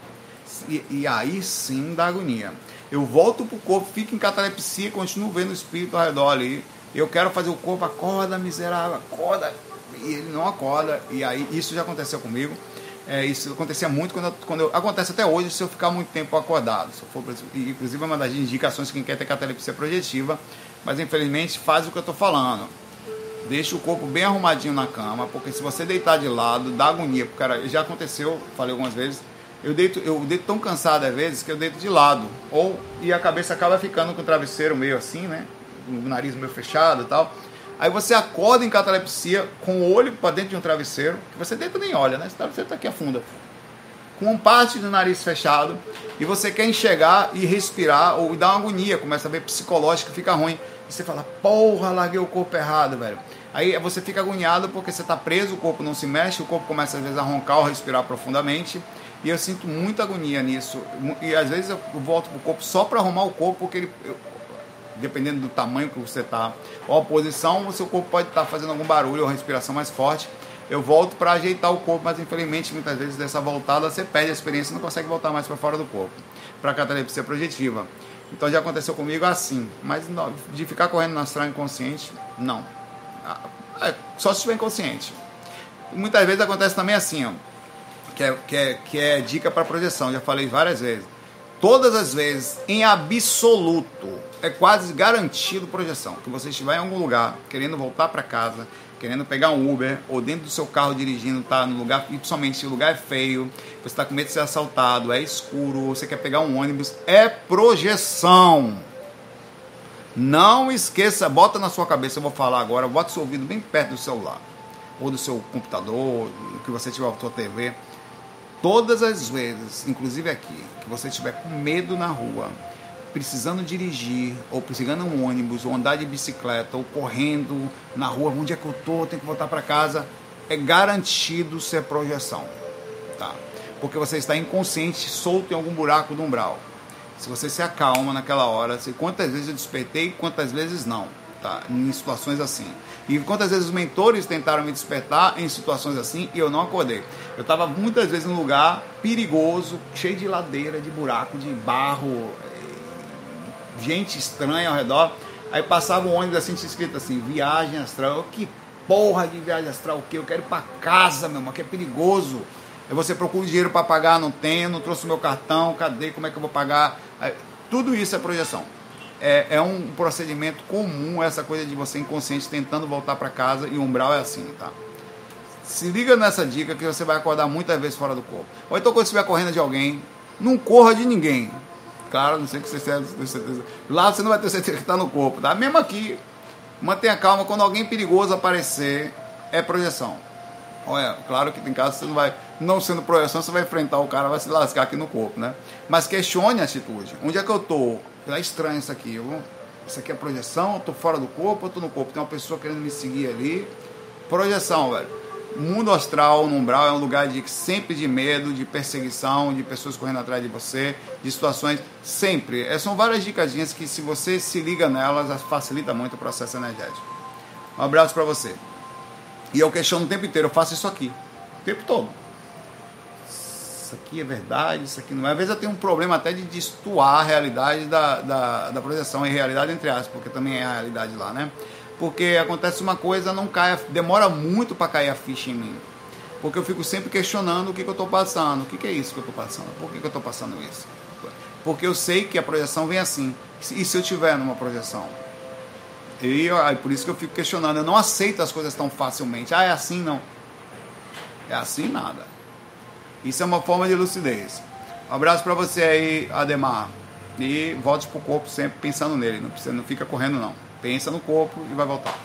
E, e aí sim dá agonia eu volto pro corpo, fico em catalepsia, continuo vendo o espírito ao redor ali. Eu quero fazer o corpo, acorda, miserável, acorda. E ele não acorda. E aí, isso já aconteceu comigo. É, isso acontecia muito quando, eu, quando eu, acontece até hoje se eu ficar muito tempo acordado. Se for, inclusive, é uma das indicações que quem quer ter catalepsia projetiva, mas infelizmente faz o que eu estou falando. Deixa o corpo bem arrumadinho na cama, porque se você deitar de lado, dá agonia. Porque, cara, já aconteceu, falei algumas vezes, eu deito, eu deito tão cansado às vezes que eu deito de lado. Ou, e a cabeça acaba ficando com o travesseiro meio assim, né? O nariz meio fechado e tal. Aí você acorda em catalepsia com o olho para dentro de um travesseiro, que você deita nem olha, né? Esse travesseiro tá aqui afunda. Com parte do nariz fechado, e você quer enxergar e respirar, ou dá uma agonia, começa a ver psicológico, fica ruim. E você fala, porra, larguei o corpo errado, velho. Aí você fica agoniado porque você está preso, o corpo não se mexe, o corpo começa às vezes a roncar ou respirar profundamente. E eu sinto muita agonia nisso. E às vezes eu volto pro corpo só para arrumar o corpo, porque ele, dependendo do tamanho que você está, ou a posição, o seu corpo pode estar tá fazendo algum barulho ou respiração mais forte. Eu volto para ajeitar o corpo, mas infelizmente muitas vezes dessa voltada você perde a experiência e não consegue voltar mais para fora do corpo, para a catalepsia projetiva. Então já aconteceu comigo assim, mas de ficar correndo na astral inconsciente, não. Ah, é, só se estiver inconsciente. Muitas vezes acontece também assim, ó, que, é, que, é, que é dica para projeção, já falei várias vezes. Todas as vezes, em absoluto, é quase garantido projeção. Que você estiver em algum lugar, querendo voltar para casa, querendo pegar um Uber, ou dentro do seu carro dirigindo, tá no lugar, principalmente se o lugar é feio, você está com medo de ser assaltado, é escuro, você quer pegar um ônibus, é projeção. Não esqueça, bota na sua cabeça, eu vou falar agora, bota seu ouvido bem perto do celular, ou do seu computador, que você tiver a sua TV. Todas as vezes, inclusive aqui, que você estiver com medo na rua, precisando dirigir, ou precisando um ônibus, ou andar de bicicleta, ou correndo na rua, onde é que eu tô, tenho que voltar para casa, é garantido ser projeção, tá? Porque você está inconsciente, solto em algum buraco do umbral. Se você se acalma naquela hora, se quantas vezes eu despertei, quantas vezes não, tá? Em situações assim. E quantas vezes os mentores tentaram me despertar em situações assim e eu não acordei. Eu estava muitas vezes num lugar perigoso, cheio de ladeira, de buraco, de barro, gente estranha ao redor. Aí passava um ônibus assim, escrito assim, viagem astral. Eu, que porra de viagem astral o quê? Eu quero ir para casa, meu irmão, que é perigoso. Aí você procura dinheiro para pagar, não tenho, não trouxe meu cartão, cadê, como é que eu vou pagar? Aí, tudo isso é projeção. É, é, um procedimento comum essa coisa de você inconsciente tentando voltar para casa e o umbral é assim, tá? Se liga nessa dica que você vai acordar muitas vezes fora do corpo. Ou então quando estiver correndo de alguém, não corra de ninguém. Claro, não sei que você tenha certeza. Lá você não vai ter certeza que está no corpo, tá? Mesmo aqui, mantenha calma. Quando alguém perigoso aparecer, é projeção. Olha, claro que tem casos que você não vai, não sendo projeção, você vai enfrentar o cara, vai se lascar aqui no corpo, né? Mas questione a atitude. Onde é que eu tô? É estranho isso aqui. Eu, isso aqui é projeção? Eu tô fora do corpo ou tô no corpo? Tem uma pessoa querendo me seguir ali. Projeção, velho mundo astral, no umbral, é um lugar de sempre de medo, de perseguição, de pessoas correndo atrás de você, de situações sempre. É, são várias dicadinhas que se você se liga nelas, facilita muito o processo energético. Um abraço para você. E eu questiono o tempo inteiro, eu faço isso aqui, o tempo todo. Isso aqui é verdade, isso aqui não é. Às vezes eu tenho um problema até de destoar a realidade da, da, da projeção e realidade entre aspas, porque também é a realidade lá, né? porque acontece uma coisa, não cai, demora muito para cair a ficha em mim. Porque eu fico sempre questionando o que, que eu estou passando. O que, que, é isso que eu estou passando? Por que, que eu estou passando isso? Porque eu sei que a projeção vem assim. E se eu tiver numa projeção? E aí, por isso que eu fico questionando. Eu não aceito as coisas tão facilmente. Ah, é assim não. É assim nada. Isso é uma forma de lucidez. Um abraço para você aí, Ademar. E volte pro corpo sempre pensando nele. Não, precisa, não fica correndo não. Pensa no corpo e vai voltar.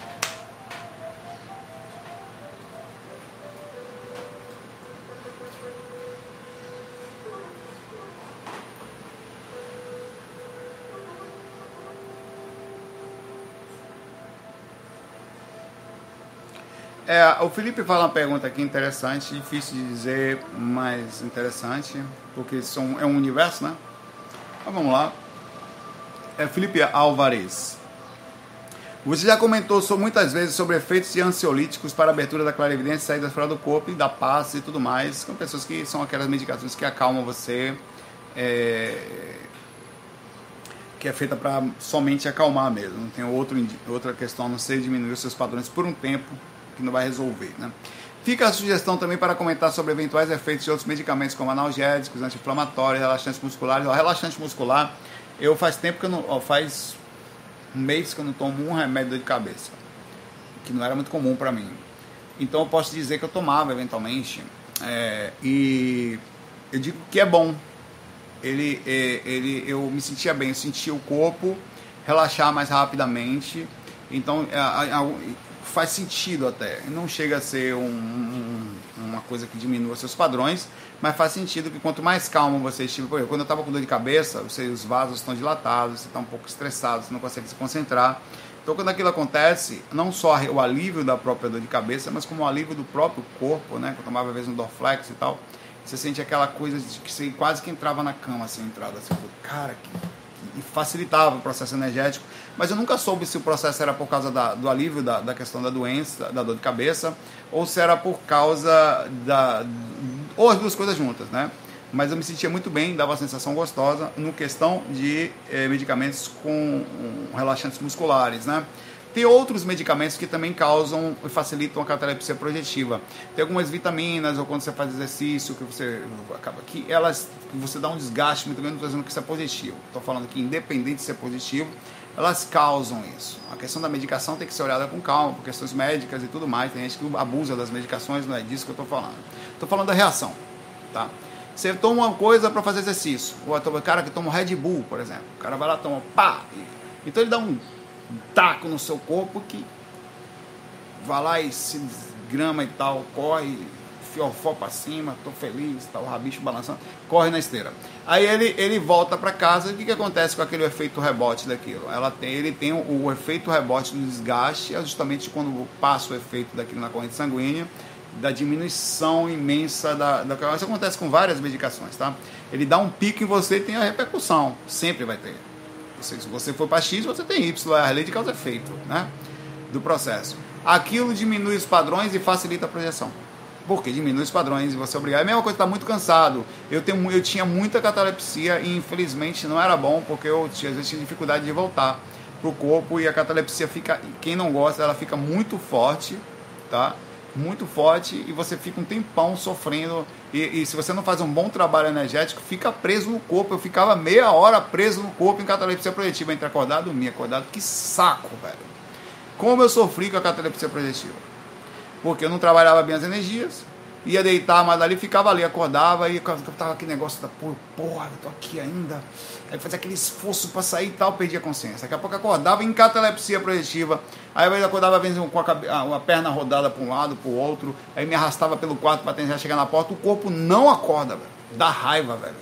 É, o Felipe fala uma pergunta aqui interessante, difícil de dizer, mas interessante, porque são, é um universo, né? Então vamos lá. É Felipe Alvarez. Você já comentou sobre, muitas vezes sobre efeitos de ansiolíticos para abertura da clarividência, saída fora do corpo e da paz e tudo mais, com pessoas que são aquelas medicações que acalmam você, é, que é feita para somente acalmar mesmo. Não tem outro, outra questão a não ser diminuir os seus padrões por um tempo, que não vai resolver. Né? Fica a sugestão também para comentar sobre eventuais efeitos de outros medicamentos, como analgésicos, anti-inflamatórios, relaxantes musculares. O relaxante muscular, eu faz tempo que eu não. Faz mês que eu não tomo um remédio de cabeça. que não era muito comum para mim. Então eu posso dizer que eu tomava eventualmente é, e eu digo que é bom. Ele, é, ele, eu me sentia bem, eu sentia o corpo relaxar mais rapidamente. Então é, faz sentido até. Não chega a ser um, um, uma coisa que diminua seus padrões, mas faz sentido que quanto mais calmo você estiver, por exemplo, quando eu estava com dor de cabeça, você, os vasos estão dilatados, você está um pouco estressado, você não consegue se concentrar. Então, quando aquilo acontece, não só o alívio da própria dor de cabeça, mas como o alívio do próprio corpo, né? Que eu tomava às vezes um Dorflex e tal, você sente aquela coisa de que você quase que entrava na cama, assim, entrada, assim, cara, que, que facilitava o processo energético. Mas eu nunca soube se o processo era por causa da, do alívio da, da questão da doença, da dor de cabeça, ou se era por causa da. ou as duas coisas juntas, né? mas eu me sentia muito bem, dava uma sensação gostosa no questão de eh, medicamentos com relaxantes musculares, né? Tem outros medicamentos que também causam e facilitam a catalepsia projetiva. Tem algumas vitaminas, ou quando você faz exercício, que você acaba que elas você dá um desgaste muito grande, dizendo que isso é positivo. Estou falando que independente de ser positivo, elas causam isso. A questão da medicação tem que ser olhada com calma, por questões médicas e tudo mais. Tem gente que abusa das medicações, não é disso que eu estou falando. Estou falando da reação, tá? Você toma uma coisa para fazer exercício. O cara que toma Red Bull, por exemplo. O cara vai lá, toma pá. Então ele dá um taco no seu corpo que vai lá e se desgrama e tal, corre, fiofó para cima, tô feliz, tá o rabicho balançando, corre na esteira. Aí ele, ele volta para casa, o que, que acontece com aquele efeito rebote daquilo? Ela tem, ele tem o, o efeito rebote do desgaste, é justamente quando passa o efeito daquilo na corrente sanguínea, da diminuição imensa da, da Isso acontece com várias medicações, tá? Ele dá um pico em você e tem a repercussão. Sempre vai ter. Se você for para X, você tem Y, é a lei de causa e efeito, né? Do processo. Aquilo diminui os padrões e facilita a projeção. Porque diminui os padrões e você é obrigado. É a mesma coisa, está muito cansado. Eu, tenho, eu tinha muita catalepsia e infelizmente não era bom, porque eu tinha, às vezes tinha dificuldade de voltar pro corpo e a catalepsia fica, quem não gosta, ela fica muito forte, tá? Muito forte e você fica um tempão sofrendo. E, e, se você não faz um bom trabalho energético, fica preso no corpo. Eu ficava meia hora preso no corpo em catalepsia projetiva, entre acordado e dormir. Acordado, que saco, velho. Como eu sofri com a catalepsia projetiva. Porque eu não trabalhava bem as energias, ia deitar, mas ali ficava ali, acordava e tava aquele negócio da porra, porra, eu tô aqui ainda. Aí fazia aquele esforço para sair e tal, perdia a consciência. Daqui a pouco acordava em catalepsia projetiva. Aí eu acordava às vezes com a, a, perna rodada para um lado, para o outro. Aí me arrastava pelo quarto para tentar chegar na porta. O corpo não acorda, velho. Dá raiva, velho.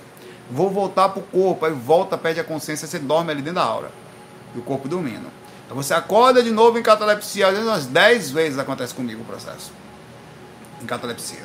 Vou voltar pro corpo, aí volta, perde a consciência, você dorme ali dentro da aura. E o corpo dormindo. Aí você acorda de novo em catalepsia. Às vezes umas 10 vezes acontece comigo o processo. Em catalepsia.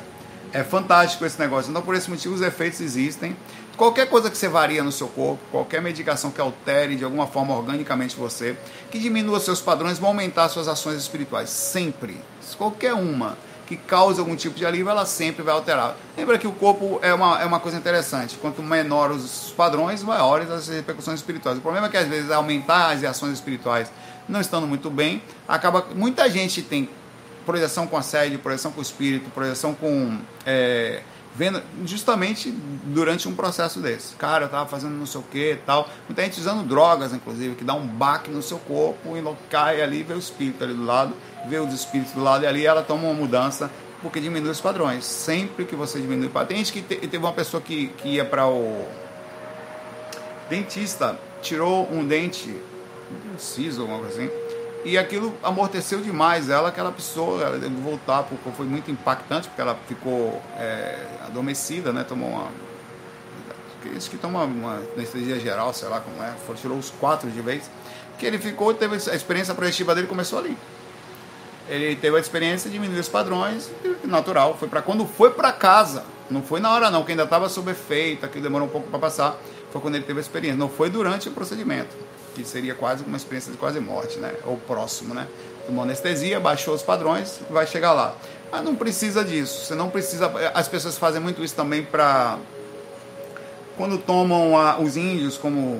É fantástico esse negócio. Então, por esse motivo, os efeitos existem. Qualquer coisa que você varia no seu corpo, qualquer medicação que altere de alguma forma organicamente você, que diminua seus padrões, vai aumentar suas ações espirituais. Sempre. Qualquer uma que cause algum tipo de alívio, ela sempre vai alterar. Lembra que o corpo é uma, é uma coisa interessante. Quanto menor os padrões, maiores as repercussões espirituais. O problema é que às vezes aumentar as ações espirituais não estando muito bem, acaba. Muita gente tem projeção com a sede, projeção com o espírito, projeção com. É, vendo justamente durante um processo desse. Cara, eu tava fazendo não sei o que e tal. Muita gente usando drogas, inclusive, que dá um baque no seu corpo e cai ali, vê o espírito ali do lado, vê os espíritos do lado e ali ela toma uma mudança porque diminui os padrões. Sempre que você diminui o padrão. Tem gente que te, teve uma pessoa que, que ia para o dentista, tirou um dente, um siso, alguma coisa assim e aquilo amorteceu demais ela, aquela pessoa, ela deve voltar, porque foi muito impactante, porque ela ficou é, adormecida, né? Tomou uma. Aqueles que tomam uma anestesia geral, sei lá como é, tirou os quatro de vez. Que ele ficou, teve a experiência projetiva dele começou ali. Ele teve a experiência, diminuiu os padrões, natural. Foi para quando foi para casa, não foi na hora não, que ainda estava sob efeito, aquilo demorou um pouco para passar. Foi quando ele teve a experiência, não foi durante o procedimento que seria quase uma experiência de quase morte, né? Ou próximo, né? Tomou anestesia, baixou os padrões, vai chegar lá. Mas não precisa disso. Você não precisa. As pessoas fazem muito isso também para quando tomam a, os índios, como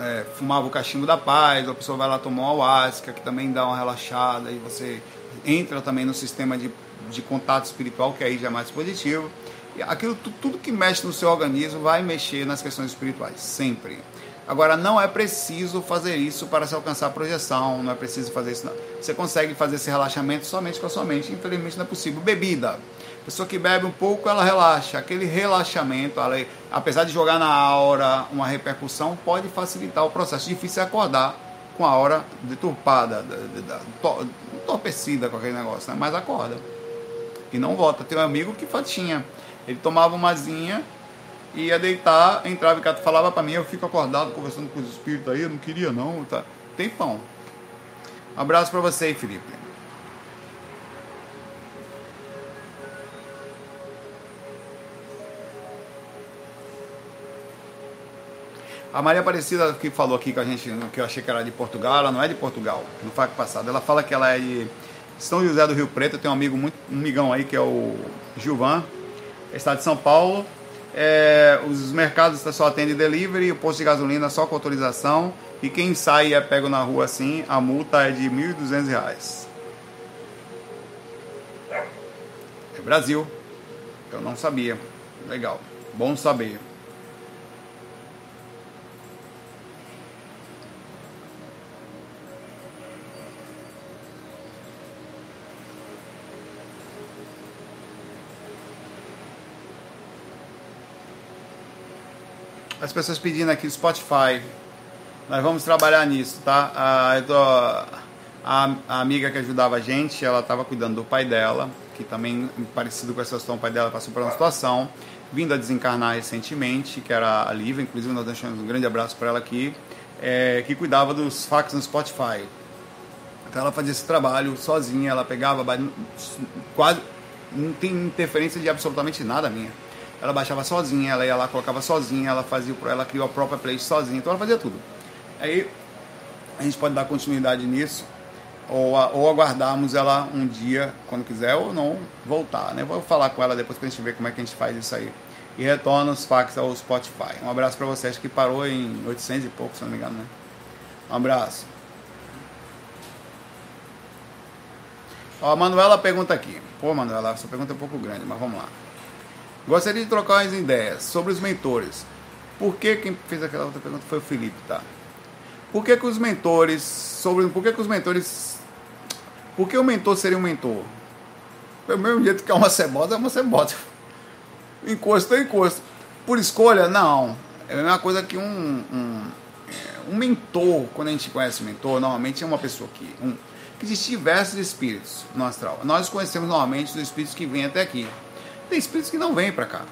é, fumava o cachimbo da paz, a pessoa vai lá tomar o ayahuasca, que também dá uma relaxada, e você entra também no sistema de, de contato espiritual, que aí já é mais positivo. E aquilo, tudo que mexe no seu organismo vai mexer nas questões espirituais, sempre. Agora, não é preciso fazer isso para se alcançar a projeção, não é preciso fazer isso. Não. Você consegue fazer esse relaxamento somente com a sua mente, infelizmente não é possível. Bebida. Pessoa que bebe um pouco, ela relaxa. Aquele relaxamento, ela, apesar de jogar na aura uma repercussão, pode facilitar o processo. Difícil é acordar com a aura deturpada, entorpecida com aquele negócio, né? mas acorda. E não volta. Tem um amigo que tinha. Ele tomava uma zinha ia deitar, entrava em casa, falava para mim, eu fico acordado conversando com os espíritos aí, eu não queria não, tá? Tem pão. Um abraço para você, Felipe. A Maria Aparecida que falou aqui com a gente, que eu achei que era de Portugal, ela não é de Portugal, no fato passado. Ela fala que ela é de São José do Rio Preto, tem um amigo muito, um migão aí que é o Gilvan, estado de São Paulo. É, os mercados só atendem delivery, o posto de gasolina só com autorização. E quem sai e é pego na rua assim, a multa é de R$ 1.200. É Brasil. Eu não sabia. Legal. Bom saber. As pessoas pedindo aqui no Spotify. Nós vamos trabalhar nisso, tá? A, a, a, amiga que ajudava a gente, ela estava cuidando do pai dela, que também, parecido com essa situação, o pai dela passou por uma situação, vindo a desencarnar recentemente, que era a Lívia, inclusive nós deixamos um grande abraço para ela aqui, é, que cuidava dos fax no Spotify. Então ela fazia esse trabalho sozinha, ela pegava quase não tem interferência de absolutamente nada minha ela baixava sozinha, ela ia lá, colocava sozinha, ela fazia, ela criou a própria playlist sozinha, então ela fazia tudo. Aí a gente pode dar continuidade nisso, ou, ou aguardarmos ela um dia, quando quiser, ou não voltar, né? Vou falar com ela depois que a gente ver como é que a gente faz isso aí. E retorna os fax ao Spotify. Um abraço para vocês que parou em 800 e pouco, se não me engano, né? Um abraço. Ó, a Manuela pergunta aqui. Pô, Manuela, essa pergunta é um pouco grande, mas vamos lá. Gostaria de trocar umas ideias sobre os mentores. Por que quem fez aquela outra pergunta foi o Felipe, tá? Por que, que os mentores, sobre por que, que os mentores, por que o mentor seria um mentor? Pelo mesmo jeito que é uma cebota, é uma cebota. Encosto é encosto. Por escolha, não. É a mesma coisa que um, um, é, um mentor, quando a gente conhece mentor, normalmente é uma pessoa que, um, que existem diversos espíritos no astral. Nós conhecemos normalmente os espíritos que vêm até aqui. Tem espíritos que não vêm para cá,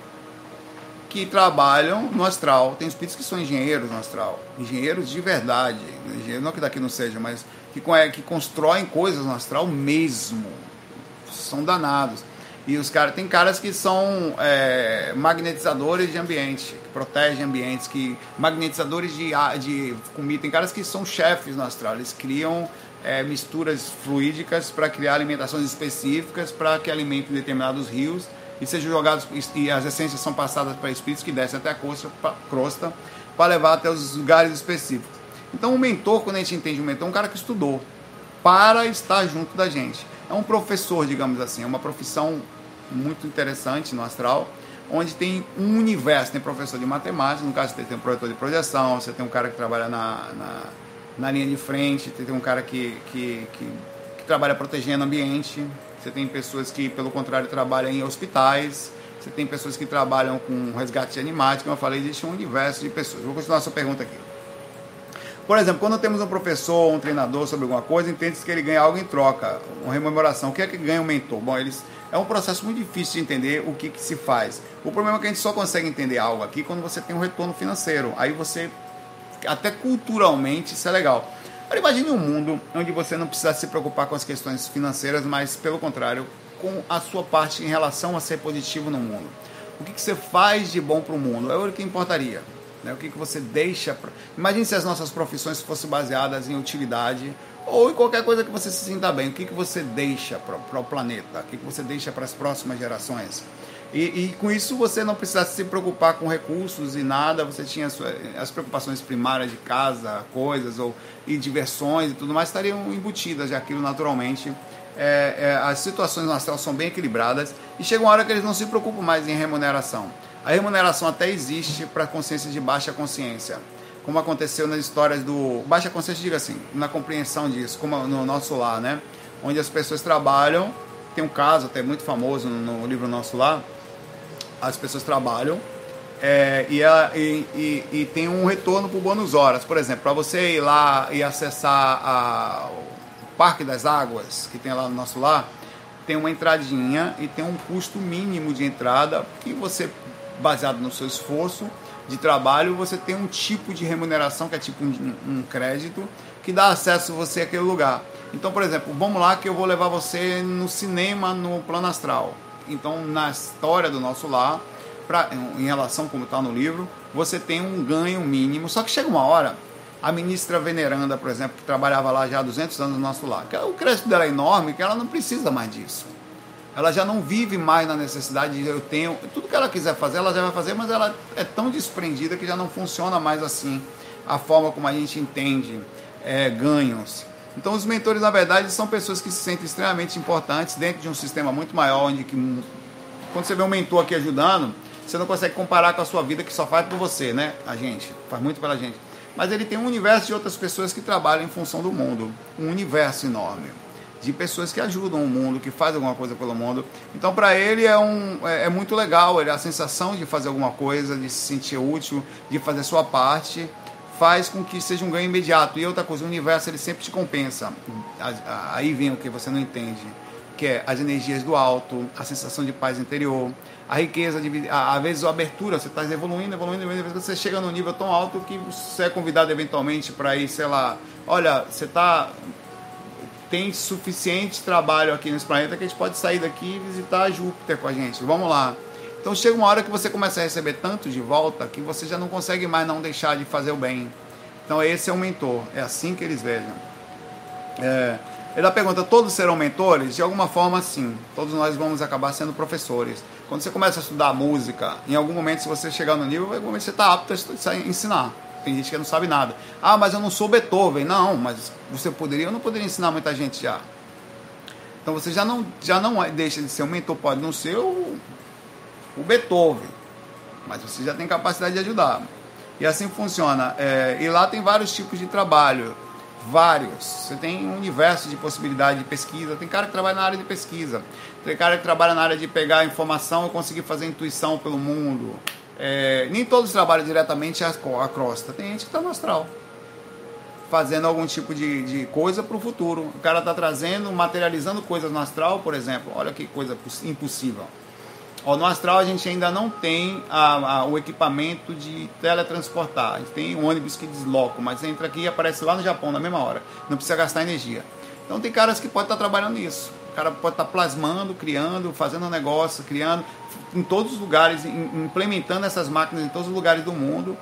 que trabalham no astral. Tem espíritos que são engenheiros no astral, engenheiros de verdade. Não que daqui não seja, mas que, que constroem coisas no astral mesmo. São danados. E os caras tem caras que são é, magnetizadores de ambiente, que protegem ambientes, que magnetizadores de, de comida. Tem caras que são chefes no astral. Eles criam é, misturas fluídicas para criar alimentações específicas para que alimentem determinados rios e sejam jogados e as essências são passadas para espíritos que descem até a crosta, crosta para levar até os lugares específicos. Então, o mentor, quando a gente entende o mentor, é um cara que estudou para estar junto da gente. É um professor, digamos assim, é uma profissão muito interessante no astral, onde tem um universo. Tem professor de matemática, no caso você tem um projetor de projeção, você tem um cara que trabalha na, na, na linha de frente, tem um cara que, que, que, que trabalha protegendo o ambiente, você tem pessoas que, pelo contrário, trabalham em hospitais, você tem pessoas que trabalham com resgate de animais, como eu falei, existe um universo de pessoas. Vou continuar a sua pergunta aqui. Por exemplo, quando temos um professor um treinador sobre alguma coisa, entende-se que ele ganha algo em troca, uma rememoração. O que é que ganha um mentor? Bom, eles é um processo muito difícil de entender o que, que se faz. O problema é que a gente só consegue entender algo aqui quando você tem um retorno financeiro. Aí você, até culturalmente, isso é legal. Agora imagine um mundo onde você não precisa se preocupar com as questões financeiras, mas pelo contrário, com a sua parte em relação a ser positivo no mundo. O que, que você faz de bom para o mundo? É o que importaria. Né? O que, que você deixa. Pra... Imagine se as nossas profissões fossem baseadas em utilidade ou em qualquer coisa que você se sinta bem. O que, que você deixa para o planeta? O que, que você deixa para as próximas gerações? E, e, com isso você não precisasse se preocupar com recursos e nada, você tinha as preocupações primárias de casa, coisas ou, e diversões e tudo mais estariam embutidas já aquilo naturalmente. É, é, as situações no astral são bem equilibradas e chega uma hora que eles não se preocupam mais em remuneração. A remuneração até existe para consciência de baixa consciência, como aconteceu nas histórias do Baixa Consciência, diga assim, na compreensão disso, como no nosso lar, né? Onde as pessoas trabalham, tem um caso até muito famoso no, livro Nosso Lar, as pessoas trabalham é, e, e, e, e, tem um retorno por bônus horas. Por exemplo, para você ir lá e acessar a, o Parque das Águas, que tem lá no nosso lar, tem uma entradinha e tem um custo mínimo de entrada que você, baseado no seu esforço, de trabalho, você tem um tipo de remuneração, que é tipo um, um crédito, que dá acesso a você àquele lugar. Então, por exemplo, vamos lá que eu vou levar você no cinema no plano astral. Então, na história do nosso lar, pra, em relação como está no livro, você tem um ganho mínimo. Só que chega uma hora, a ministra veneranda, por exemplo, que trabalhava lá já há 200 anos no nosso lar, o crédito dela é enorme, que ela não precisa mais disso ela já não vive mais na necessidade de eu tenho tudo que ela quiser fazer ela já vai fazer mas ela é tão desprendida que já não funciona mais assim a forma como a gente entende é, ganhos então os mentores na verdade são pessoas que se sentem extremamente importantes dentro de um sistema muito maior onde que quando você vê um mentor aqui ajudando você não consegue comparar com a sua vida que só faz por você né? A gente faz muito pela gente. Mas ele tem um universo de outras pessoas que trabalham em função do mundo. Um universo enorme de pessoas que ajudam o mundo, que fazem alguma coisa pelo mundo. Então, para ele é, um, é, é, muito legal, ele, a sensação de fazer alguma coisa, de se sentir útil, de fazer sua parte, faz com que seja um ganho imediato. E outra coisa, o universo ele sempre te compensa. Aí vem o que você não entende, que é as energias do alto, a sensação de paz interior, a riqueza, de, às vezes a abertura, você está evoluindo, evoluindo, evoluindo, você chega num nível tão alto que você é convidado eventualmente para ir, sei lá, olha, você está tem suficiente trabalho aqui nesse planeta que a gente pode sair daqui e visitar Júpiter com a gente. Vamos lá. Então chega uma hora que você começa a receber tanto de volta que você já não consegue mais não deixar de fazer o bem. Então esse é um mentor, é assim que eles vejam. É, ele pergunta: todos serão mentores? De alguma forma, sim. Todos nós vamos acabar sendo professores. Quando você começa a estudar música, em algum momento, se você chegar no nível, você está apto a ensinar. Tem gente que não sabe nada. Ah, mas eu não sou Beethoven. Não, mas você poderia ou não poderia ensinar muita gente já. Então você já não, já não é, deixa de ser um mentor, pode não ser o, o Beethoven, mas você já tem capacidade de ajudar. E assim funciona. É, e lá tem vários tipos de trabalho. Vários. Você tem um universo de possibilidade de pesquisa. Tem cara que trabalha na área de pesquisa. Tem cara que trabalha na área de pegar informação e conseguir fazer intuição pelo mundo. É, nem todos trabalham diretamente a, a crosta. Tem gente que está no astral. Fazendo algum tipo de, de coisa para o futuro. O cara está trazendo, materializando coisas no astral, por exemplo. Olha que coisa impossível. Ó, no astral a gente ainda não tem a, a, o equipamento de teletransportar. A gente tem um ônibus que desloca, mas entra aqui e aparece lá no Japão na mesma hora. Não precisa gastar energia. Então tem caras que podem estar trabalhando nisso. O cara pode estar plasmando, criando, fazendo um negócio, criando, em todos os lugares, implementando essas máquinas em todos os lugares do mundo,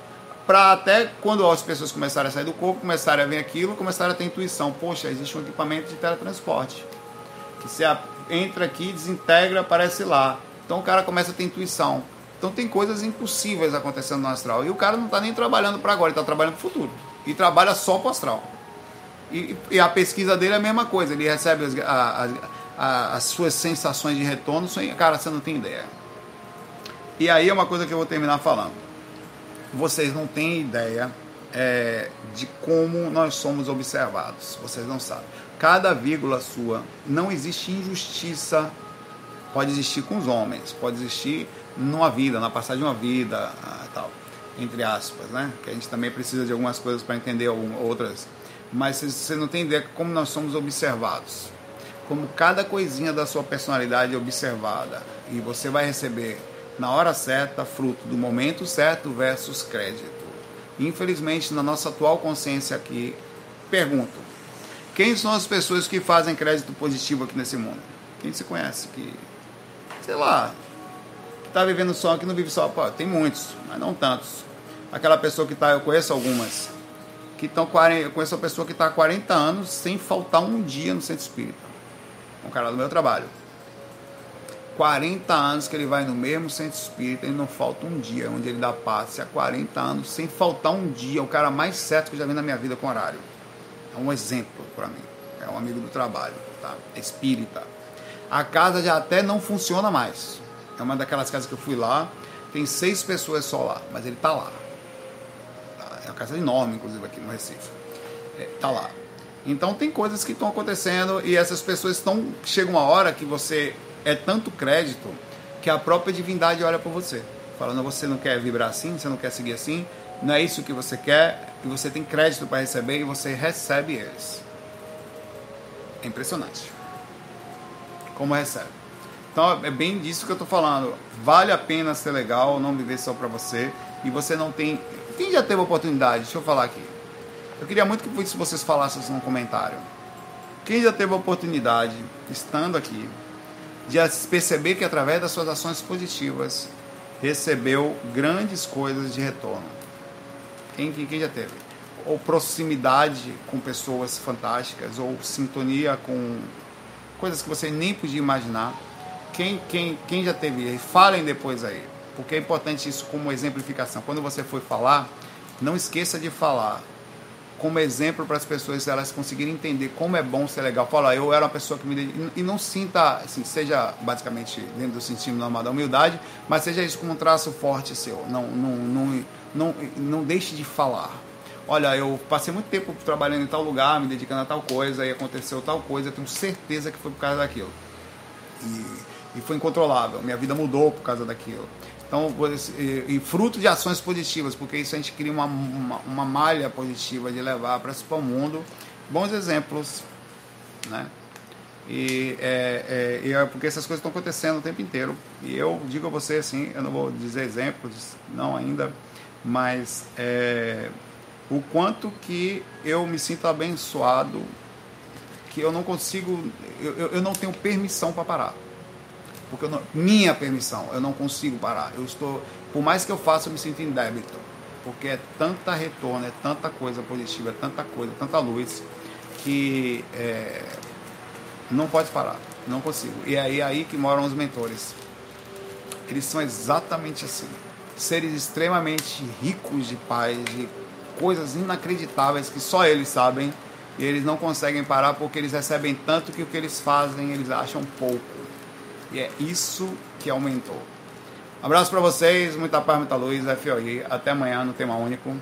para até quando as pessoas começarem a sair do corpo, começarem a ver aquilo, começarem a ter intuição. Poxa, existe um equipamento de teletransporte. Que você entra aqui, desintegra, aparece lá. Então o cara começa a ter intuição. Então tem coisas impossíveis acontecendo no astral. E o cara não está nem trabalhando para agora, ele está trabalhando para o futuro. E trabalha só para o astral. E, e, a pesquisa dele é a mesma coisa. Ele recebe as, a, a, as suas sensações de retorno. Cara, você não tem ideia. E aí é uma coisa que eu vou terminar falando. Vocês não têm ideia é, de como nós somos observados. Vocês não sabem. Cada vírgula sua, não existe injustiça. Pode existir com os homens, pode existir numa vida, na passagem de uma vida, ah, tal, entre aspas, né? Que a gente também precisa de algumas coisas para entender outras. Mas você não tem ideia de como nós somos observados. Como cada coisinha da sua personalidade é observada. E você vai receber na hora certa, fruto do momento certo versus crédito. Infelizmente, na nossa atual consciência aqui, pergunto: quem são as pessoas que fazem crédito positivo aqui nesse mundo? Quem se conhece que, sei lá, que está vivendo só, que não vive só? Pô, tem muitos, mas não tantos. Aquela pessoa que está, eu conheço algumas, que estão, eu conheço uma pessoa que está há 40 anos sem faltar um dia no centro espírita. Um cara do meu trabalho 40 anos que ele vai no mesmo centro espírita e não falta um dia onde ele dá passe há 40 anos, sem faltar um dia. O cara mais certo que eu já vi na minha vida com horário. É um exemplo para mim. É um amigo do trabalho, tá? É espírita. A casa já até não funciona mais. É uma daquelas casas que eu fui lá, tem seis pessoas só lá, mas ele tá lá. Tá? uma casa enorme, inclusive, aqui no Recife. É, tá lá. Então tem coisas que estão acontecendo e essas pessoas estão. Chega uma hora que você é tanto crédito que a própria divindade olha por você. Falando, você não quer vibrar assim, você não quer seguir assim, não é isso que você quer, e você tem crédito para receber e você recebe eles. É impressionante. Como recebe. Então é bem disso que eu estou falando. Vale a pena ser legal, não viver só para você. E você não tem. Quem já teve oportunidade? Deixa eu falar aqui. Eu queria muito que vocês falassem no comentário. Quem já teve oportunidade, estando aqui, de perceber que através das suas ações positivas recebeu grandes coisas de retorno? Quem, quem, quem já teve? Ou proximidade com pessoas fantásticas, ou sintonia com coisas que você nem podia imaginar. Quem, quem, quem já teve? Falem depois aí, porque é importante isso como exemplificação. Quando você for falar, não esqueça de falar como exemplo para as pessoas elas conseguirem entender como é bom ser legal. Fala, eu era uma pessoa que me e não sinta, assim, seja basicamente dentro do sentido normal da humildade, mas seja isso como um traço forte seu. Não, não, não, não, não deixe de falar. Olha, eu passei muito tempo trabalhando em tal lugar, me dedicando a tal coisa, e aconteceu tal coisa, eu tenho certeza que foi por causa daquilo. E, e foi incontrolável, minha vida mudou por causa daquilo. Então, e, fruto de ações positivas, porque isso a gente cria uma, uma, uma malha positiva de levar para o mundo bons exemplos, né? E é, é, é, porque essas coisas estão acontecendo o tempo inteiro. E eu digo a você assim, eu não vou dizer exemplos, não ainda, mas é, o quanto que eu me sinto abençoado, que eu não consigo, eu, eu não tenho permissão para parar porque não, minha permissão, eu não consigo parar. Eu estou, por mais que eu faça, eu me sinto em débito, porque é tanta retorno, é tanta coisa positiva, é tanta coisa, tanta luz que é, não pode parar, não consigo. E é aí, aí que moram os mentores. Eles são exatamente assim, seres extremamente ricos de paz, de coisas inacreditáveis que só eles sabem e eles não conseguem parar porque eles recebem tanto que o que eles fazem eles acham pouco. E é isso que aumentou. Um abraço para vocês, muita paz, muita luz, FOI. Até amanhã no tema único.